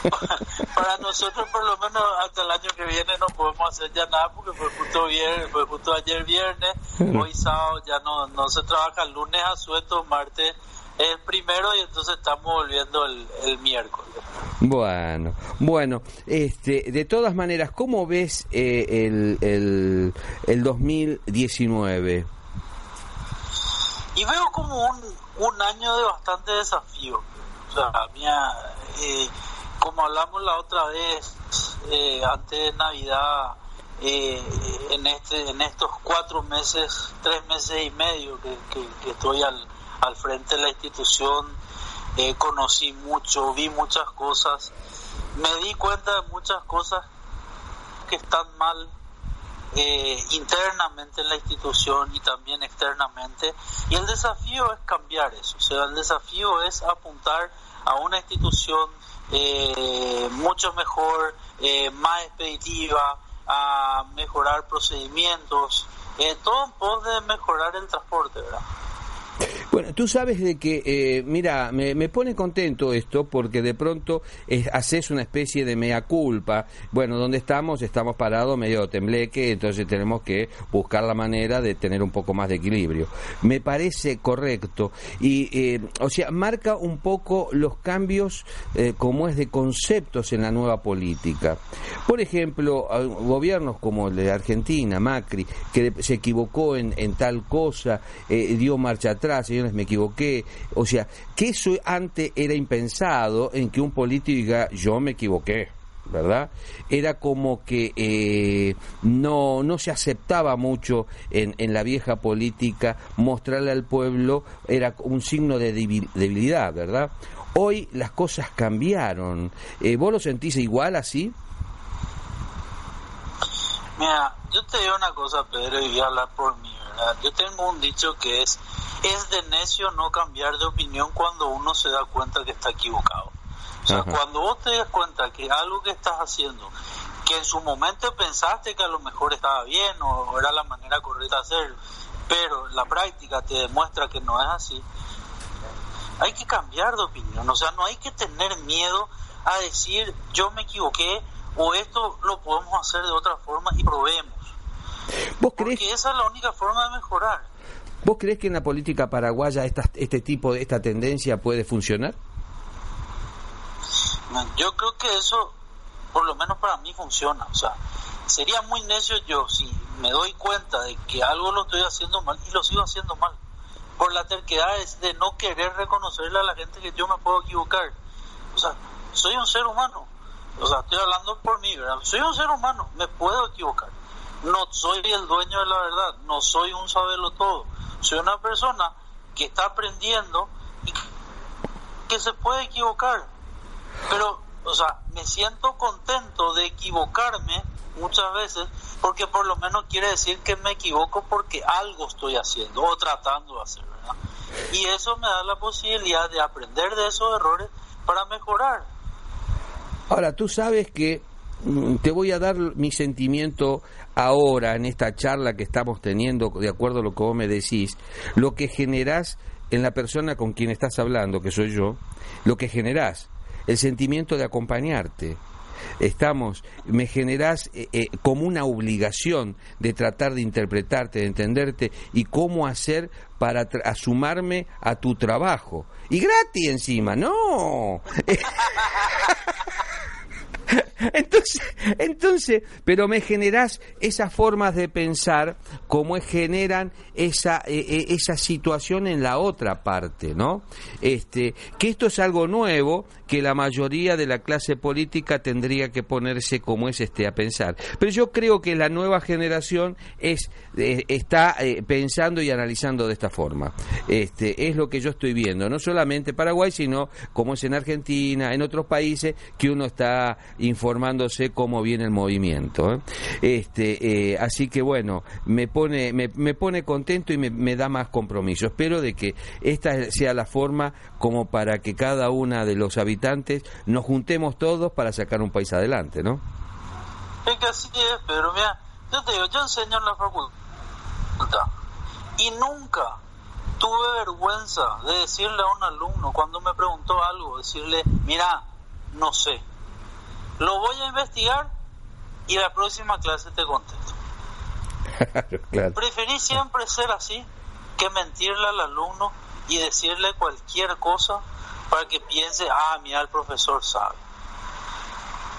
para nosotros, por lo menos hasta el año que viene, no podemos hacer ya nada porque fue justo, viernes, fue justo ayer viernes, hoy sábado ya no, no se trabaja, el lunes a sueto, martes es el primero y entonces estamos volviendo el, el miércoles. Bueno, bueno, este, de todas maneras, ¿cómo ves eh, el, el, el 2019? Y veo como un, un año de bastante desafío. O sea, mía, eh, como hablamos la otra vez, eh, antes de Navidad, eh, en este en estos cuatro meses, tres meses y medio que, que- que estoy al, al frente de la institución, eh, conocí mucho, vi muchas cosas me di cuenta de muchas cosas que están mal eh, internamente en la institución y también externamente. Y el desafío es cambiar eso. O sea, el desafío es apuntar a una institución eh, mucho mejor, eh, más expeditiva, a mejorar procedimientos, eh, todo en pos de mejorar el transporte, ¿verdad? Bueno, tú sabes de que, eh, mira, me, pone contento esto porque de pronto eh, haces una especie de mea culpa. Bueno, donde estamos, estamos parados medio tembleque, entonces tenemos que buscar la manera de tener un poco más de equilibrio. Me parece correcto y, eh, o sea, marca un poco los cambios eh, como es de conceptos en la nueva política. Por ejemplo, gobiernos como el de Argentina, Macri, que se equivocó en, en tal cosa, eh, dio marcha atrás, me equivoqué. O sea, que eso antes era impensado en que un político diga, yo me equivoqué. ¿verdad? Era como que eh, no, no se aceptaba mucho en, en la vieja política mostrarle al pueblo, era un signo de debil- debilidad, ¿verdad? Hoy las cosas cambiaron. Eh, ¿Vos lo sentís igual así? Mira, yo te digo una cosa, Pedro, y voy a hablar por mí, ¿verdad? Yo tengo un dicho que es, es de necio no cambiar de opinión cuando uno se da cuenta que está equivocado. O sea, Ajá. cuando vos te das cuenta que algo que estás haciendo, que en su momento pensaste que a lo mejor estaba bien o era la manera correcta de hacerlo, pero la práctica te demuestra que no es así, hay que cambiar de opinión. O sea, no hay que tener miedo a decir yo me equivoqué o esto lo podemos hacer de otra forma y probemos. ¿Vos creés, Porque esa es la única forma de mejorar. ¿Vos creés que en la política paraguaya esta, este tipo de esta tendencia puede funcionar? Yo creo que eso, por lo menos para mí, funciona. O sea, sería muy necio yo si me doy cuenta de que algo lo estoy haciendo mal y lo sigo haciendo mal. Por la terquedad es de no querer reconocerle a la gente que yo me puedo equivocar. O sea, soy un ser humano. O sea, estoy hablando por mí, ¿verdad? Soy un ser humano, me puedo equivocar. No soy el dueño de la verdad, no soy un sabelo todo. Soy una persona que está aprendiendo y que se puede equivocar. Pero, o sea, me siento contento de equivocarme muchas veces porque por lo menos quiere decir que me equivoco porque algo estoy haciendo o tratando de hacer, ¿verdad? Y eso me da la posibilidad de aprender de esos errores para mejorar. Ahora, tú sabes que mm, te voy a dar mi sentimiento ahora en esta charla que estamos teniendo, de acuerdo a lo que vos me decís, lo que generás en la persona con quien estás hablando, que soy yo, lo que generás, el sentimiento de acompañarte. Estamos, me generás eh, eh, como una obligación de tratar de interpretarte, de entenderte y cómo hacer para tra- a sumarme a tu trabajo. Y gratis encima, no. Entonces, entonces, pero me generás esas formas de pensar como generan esa eh, esa situación en la otra parte, ¿no? Este, que esto es algo nuevo que la mayoría de la clase política tendría que ponerse como es este a pensar. Pero yo creo que la nueva generación es eh, está eh, pensando y analizando de esta forma. Este, es lo que yo estoy viendo, no solamente Paraguay, sino como es en Argentina, en otros países que uno está informándose cómo viene el movimiento. ¿eh? Este, así que bueno, me pone, me pone contento y me, me da más compromiso. Espero de que esta sea la forma como para que cada una de los habitantes nos juntemos todos para sacar un país adelante, ¿no? Es que así es, Pedro. Mira, yo te digo, yo enseño en la facultad y nunca tuve vergüenza de decirle a un alumno cuando me preguntó algo, decirle, mira, no sé, lo voy a investigar y la próxima clase te contesto. claro. Preferí siempre ser así que mentirle al alumno y decirle cualquier cosa para que piense, ah, mira, el profesor sabe.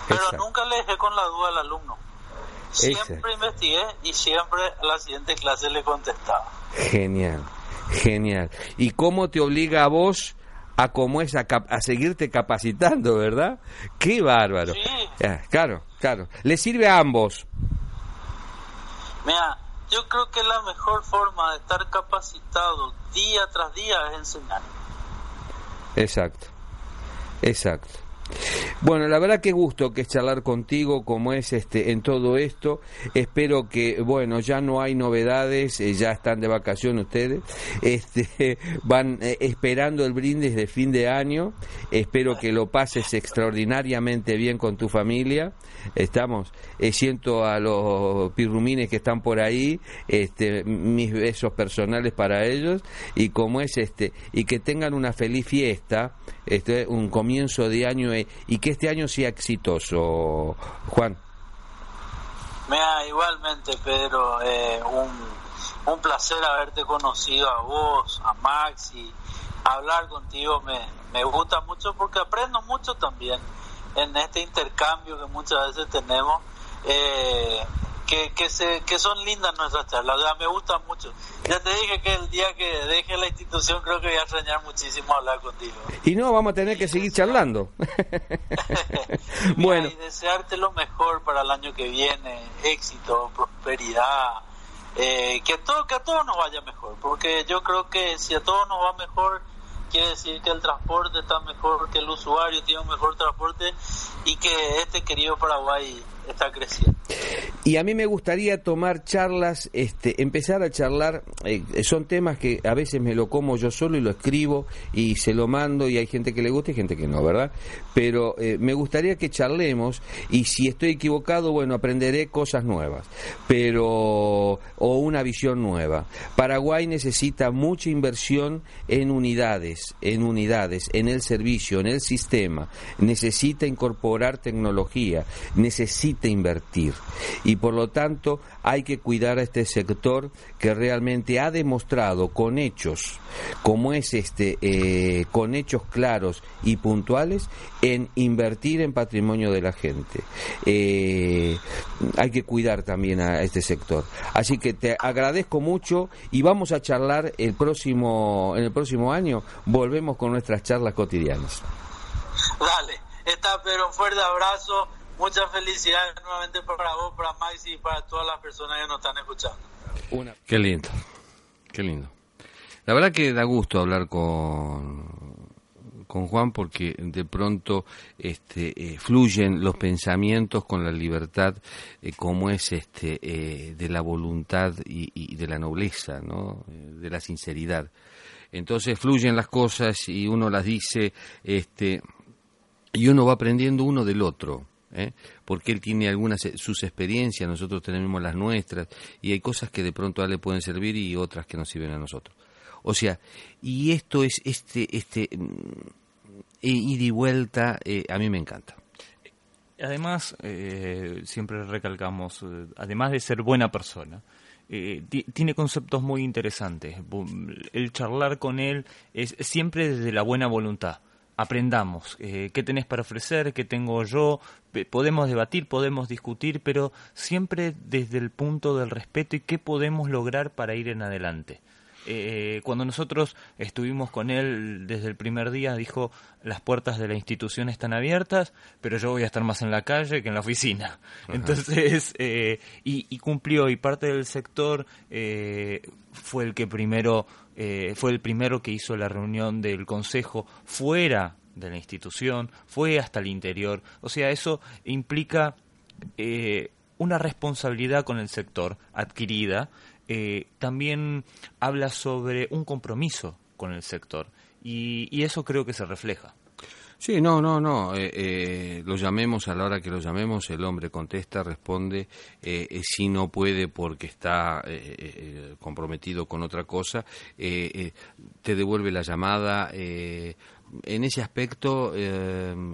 Pero Exacto. nunca le dejé con la duda al alumno. Siempre Exacto. investigué y siempre a la siguiente clase le contestaba. Genial, genial. ¿Y cómo te obliga a vos a cómo es a, a seguirte capacitando, verdad? Qué bárbaro. Sí. Claro, claro. Le sirve a ambos. Mira, yo creo que la mejor forma de estar capacitado día tras día es enseñar. Exacto, exacto. Bueno, la verdad que gusto que es charlar contigo como es este en todo esto. Espero que bueno, ya no hay novedades, eh, ya están de vacaciones ustedes. Este van eh, esperando el brindis de fin de año. Espero que lo pases extraordinariamente bien con tu familia. Estamos eh, siento a los pirrumines que están por ahí, este mis besos personales para ellos y como es este y que tengan una feliz fiesta, este un comienzo de año y que este año sea exitoso, Juan. Mira, igualmente, Pedro, eh, un, un placer haberte conocido a vos, a Max y hablar contigo me, me gusta mucho porque aprendo mucho también en este intercambio que muchas veces tenemos. Eh, que, que, se, que son lindas nuestras charlas, o sea, me gustan mucho. Ya te dije que el día que deje la institución creo que voy a extrañar muchísimo hablar contigo. Y no, vamos a tener que seguir charlando. bueno. Y desearte lo mejor para el año que viene, éxito, prosperidad, eh, que, todo, que a todos nos vaya mejor, porque yo creo que si a todos nos va mejor, quiere decir que el transporte está mejor, que el usuario tiene un mejor transporte y que este querido Paraguay está creciendo. Y a mí me gustaría tomar charlas, este, empezar a charlar, eh, son temas que a veces me lo como yo solo y lo escribo y se lo mando y hay gente que le gusta y gente que no, ¿verdad? Pero eh, me gustaría que charlemos y si estoy equivocado, bueno, aprenderé cosas nuevas, pero o una visión nueva. Paraguay necesita mucha inversión en unidades, en unidades, en el servicio, en el sistema. Necesita incorporar tecnología, necesita invertir y por lo tanto hay que cuidar a este sector que realmente ha demostrado con hechos, como es este, eh, con hechos claros y puntuales, en invertir en patrimonio de la gente. Eh, hay que cuidar también a este sector. Así que te agradezco mucho y vamos a charlar el próximo, en el próximo año, volvemos con nuestras charlas cotidianas. Dale, está pero un fuerte abrazo muchas felicidades nuevamente para vos, para Max y para todas las personas que nos están escuchando. Una. Qué lindo, qué lindo. La verdad que da gusto hablar con, con Juan porque de pronto este, eh, fluyen los pensamientos con la libertad eh, como es este eh, de la voluntad y, y, de la nobleza, ¿no? de la sinceridad. Entonces fluyen las cosas y uno las dice este, y uno va aprendiendo uno del otro. ¿Eh? porque él tiene algunas sus experiencias, nosotros tenemos las nuestras, y hay cosas que de pronto a él le pueden servir y otras que nos sirven a nosotros. O sea, y esto es este, este ida y vuelta, eh, a mí me encanta. Además, eh, siempre recalcamos, eh, además de ser buena persona, eh, tiene conceptos muy interesantes. El charlar con él es siempre desde la buena voluntad aprendamos eh, qué tenés para ofrecer, qué tengo yo, podemos debatir, podemos discutir, pero siempre desde el punto del respeto y qué podemos lograr para ir en adelante. Eh, cuando nosotros estuvimos con él desde el primer día, dijo, las puertas de la institución están abiertas, pero yo voy a estar más en la calle que en la oficina. Entonces, eh, y, y, cumplió, y parte del sector eh, fue el que primero, eh, fue el primero que hizo la reunión del consejo fuera de la institución, fue hasta el interior. O sea, eso implica eh, una responsabilidad con el sector adquirida eh, también habla sobre un compromiso con el sector y, y eso creo que se refleja. Sí, no, no, no. Eh, eh, lo llamemos a la hora que lo llamemos, el hombre contesta, responde. Eh, eh si no puede porque está eh, comprometido con otra cosa, te devuelve la llamada. en ese aspecto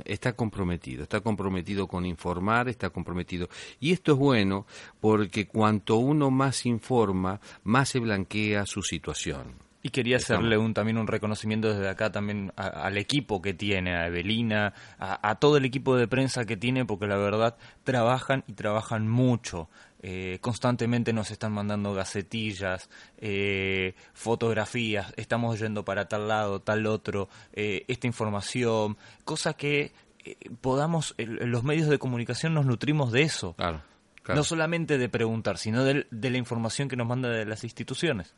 está comprometido, está comprometido con informar, está comprometido. Y esto es bueno porque cuanto uno más informa, más se blanquea su situación. Y quería hacerle un, también un reconocimiento desde acá también a, al equipo que tiene, a Evelina, a, a, todo el equipo de prensa que tiene, porque la verdad trabajan y trabajan mucho. Eh, constantemente nos están mandando gacetillas, eh, fotografías, estamos yendo para tal lado, tal otro, eh, esta información, cosa que eh, podamos, los medios de comunicación nos nutrimos de eso. Claro Claro. No solamente de preguntar, sino del- de, la información que nos manda de las instituciones.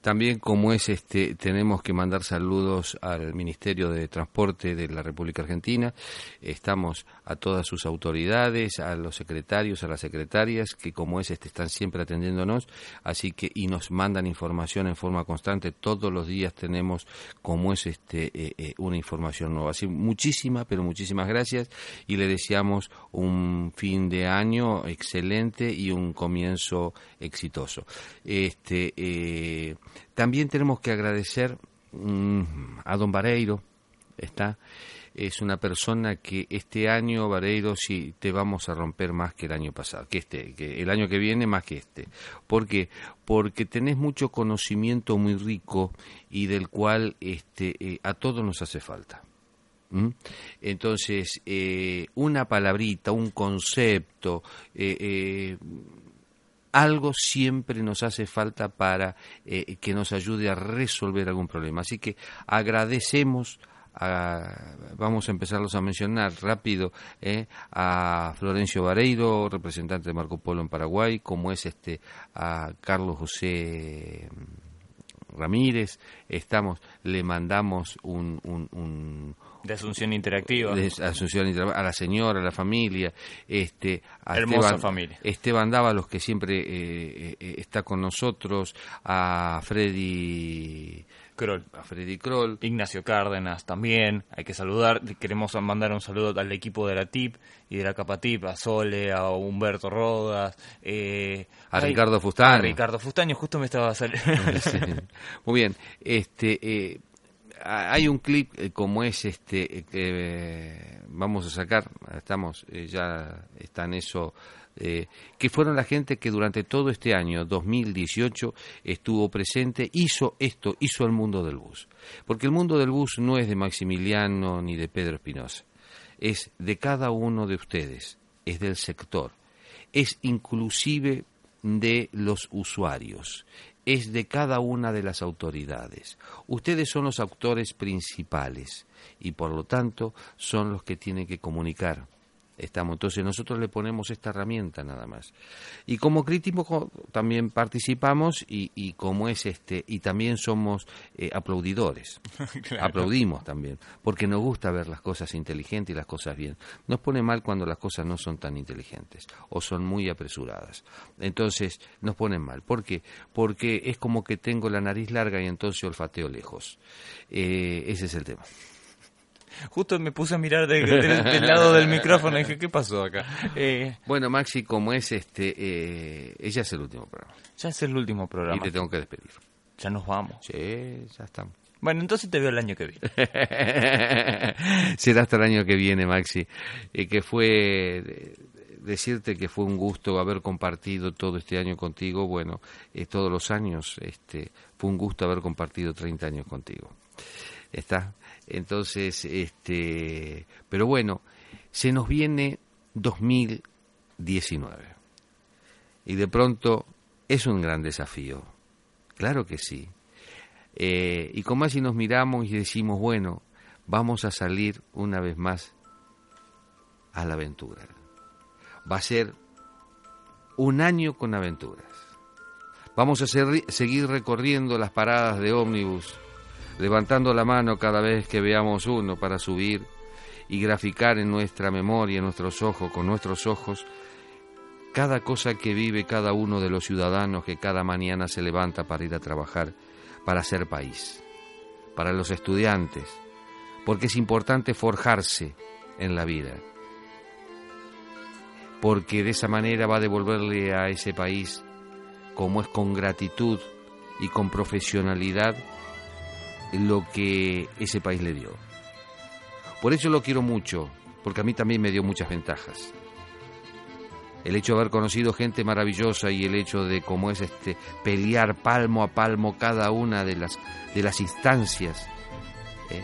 También como es este tenemos que mandar saludos al Ministerio de Transporte de la República Argentina. Estamos a todas sus autoridades, a los secretarios, a las secretarias que como es este están siempre atendiéndonos, así que y nos mandan información en forma constante. Todos los días tenemos como es este eh, eh, una información nueva. Así muchísimas, pero muchísimas gracias y le deseamos un fin de año excelente y un comienzo exitoso. Este eh, también tenemos que agradecer mm, a don Vareiro, está es una persona que este año Vareiro sí te vamos a romper más que el año pasado, que este, que el año que viene más que este. ¿Por qué? Porque tenés mucho conocimiento muy rico y del cual este eh, a todos nos hace falta. Entonces, eh, una palabrita, un concepto, eh, eh, algo siempre nos hace falta para eh, que nos ayude a resolver algún problema. Así que agradecemos. Vamos a empezarlos a mencionar rápido eh, a Florencio Vareiro, representante de Marco Polo en Paraguay, como es este a Carlos José Ramírez, estamos, le mandamos un, De Asunción Interactiva. de Asunción Inter- a la señora, a la familia, este, a Hermosa Esteban, familia. Esteban Dávalos que siempre eh, eh, está con nosotros, a Freddy, Kroll. a Freddy Kroll, Ignacio Cárdenas también, hay que saludar, queremos mandar un saludo al equipo de la TIP y de la Capatip, a Sole, a Humberto Rodas, eh, A Ricardo Fustaño. A Ricardo Fustaño, justo me estaba saliendo. Sí. Muy bien, este, eh, hay un clip eh, como es este eh, que eh, vamos a sacar, estamos ya está en eso. que fueron la gente que durante todo este año 2018 estuvo presente, hizo esto, hizo el mundo del bus. Porque el mundo del bus no es de Maximiliano ni de Pedro Espinosa, es de cada uno de ustedes, es del sector, es inclusive de los usuarios, es de cada una de las autoridades. Ustedes son los actores principales y por lo tanto son los que tienen que comunicar. Estamos, entonces nosotros le ponemos esta herramienta nada más. Y como crítico también participamos y, y como es este, y también somos eh, aplaudidores. Aplaudimos también, porque nos gusta ver las cosas inteligentes y las cosas bien. Nos pone mal cuando las cosas no son tan inteligentes o son muy apresuradas. Entonces nos ponen mal. ¿Por qué? Porque es como que tengo la nariz larga y entonces olfateo lejos. Eh, ese es el tema. Justo me puse a mirar de- de- del lado del micrófono y dije, ¿qué pasó acá? Eh, Bueno, Maxi, como es este, eh, ella es el último programa ya es el último y programa. te tengo que despedir. Ya nos vamos. Sí, ya estamos. Bueno, entonces te veo el año que viene. Será hasta el año que viene, Maxi. Eh, que fue decirte que fue un gusto haber compartido todo este año contigo. Bueno, eh, todos los años este, fue un gusto haber compartido 30 años contigo. ¿Está? Entonces, este, pero bueno, se nos viene 2019. Y de pronto es un gran desafío. Claro que sí. Eh, y como así nos miramos y decimos, bueno, vamos a salir una vez más a la aventura. Va a ser un año con aventuras. Vamos a ser- seguir recorriendo las paradas de ómnibus, levantando la mano cada vez que veamos uno para subir y graficar en nuestra memoria, en nuestros ojos, con nuestros ojos, cada cosa que vive cada uno de los ciudadanos que cada mañana se levanta para ir a trabajar, para hacer país, para los estudiantes, porque es importante forjarse en la vida, porque de esa manera va a devolverle a ese país, como es con gratitud y con profesionalidad, lo que ese país le dio. Por eso lo quiero mucho, porque a mí también me dio muchas ventajas el hecho de haber conocido gente maravillosa y el hecho de cómo es este pelear palmo a palmo cada una de las de las instancias ¿eh?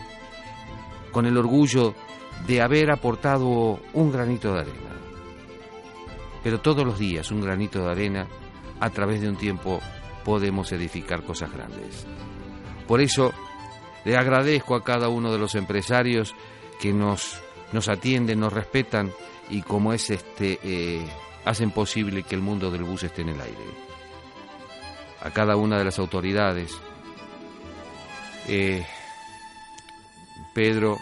con el orgullo de haber aportado un granito de arena pero todos los días un granito de arena a través de un tiempo podemos edificar cosas grandes por eso le agradezco a cada uno de los empresarios que nos nos atienden nos respetan y como es este eh, hacen posible que el mundo del bus esté en el aire. A cada una de las autoridades, eh, Pedro,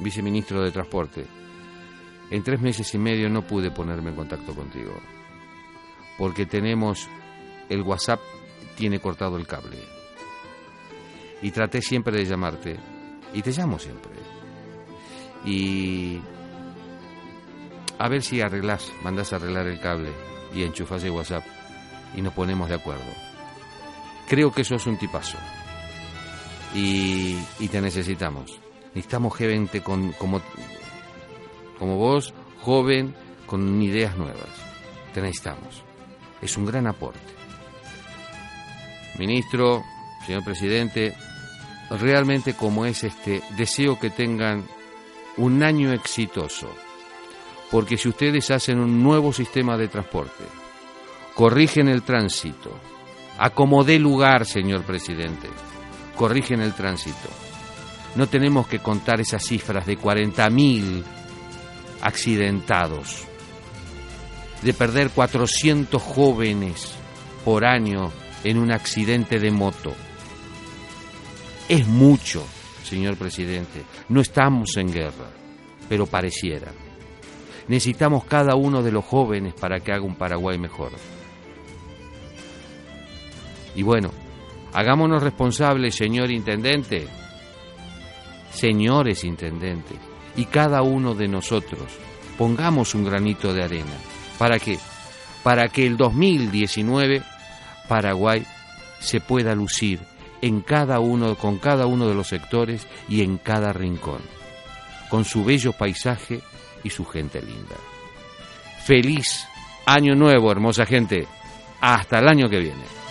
viceministro de Transporte, en tres meses y medio no pude ponerme en contacto contigo, porque tenemos el WhatsApp tiene cortado el cable. Y traté siempre de llamarte, y te llamo siempre. Y a ver si arreglás, mandás a arreglar el cable y enchufás el WhatsApp y nos ponemos de acuerdo. Creo que eso es un tipazo. Y, y te necesitamos. Necesitamos gente con, como, como vos, joven, con ideas nuevas. Te necesitamos. Es un gran aporte. Ministro, señor presidente, realmente como es este, deseo que tengan un año exitoso. Porque si ustedes hacen un nuevo sistema de transporte, corrigen el tránsito, acomodé lugar, señor presidente, corrigen el tránsito. No tenemos que contar esas cifras de 40.000 accidentados, de perder 400 jóvenes por año en un accidente de moto. Es mucho, señor presidente. No estamos en guerra, pero pareciera. Necesitamos cada uno de los jóvenes para que haga un Paraguay mejor. Y bueno, hagámonos responsables, señor intendente, señores intendentes, y cada uno de nosotros pongamos un granito de arena. ¿Para qué? Para que el 2019 Paraguay se pueda lucir en cada uno, con cada uno de los sectores y en cada rincón, con su bello paisaje y su gente linda. Feliz año nuevo, hermosa gente. Hasta el año que viene.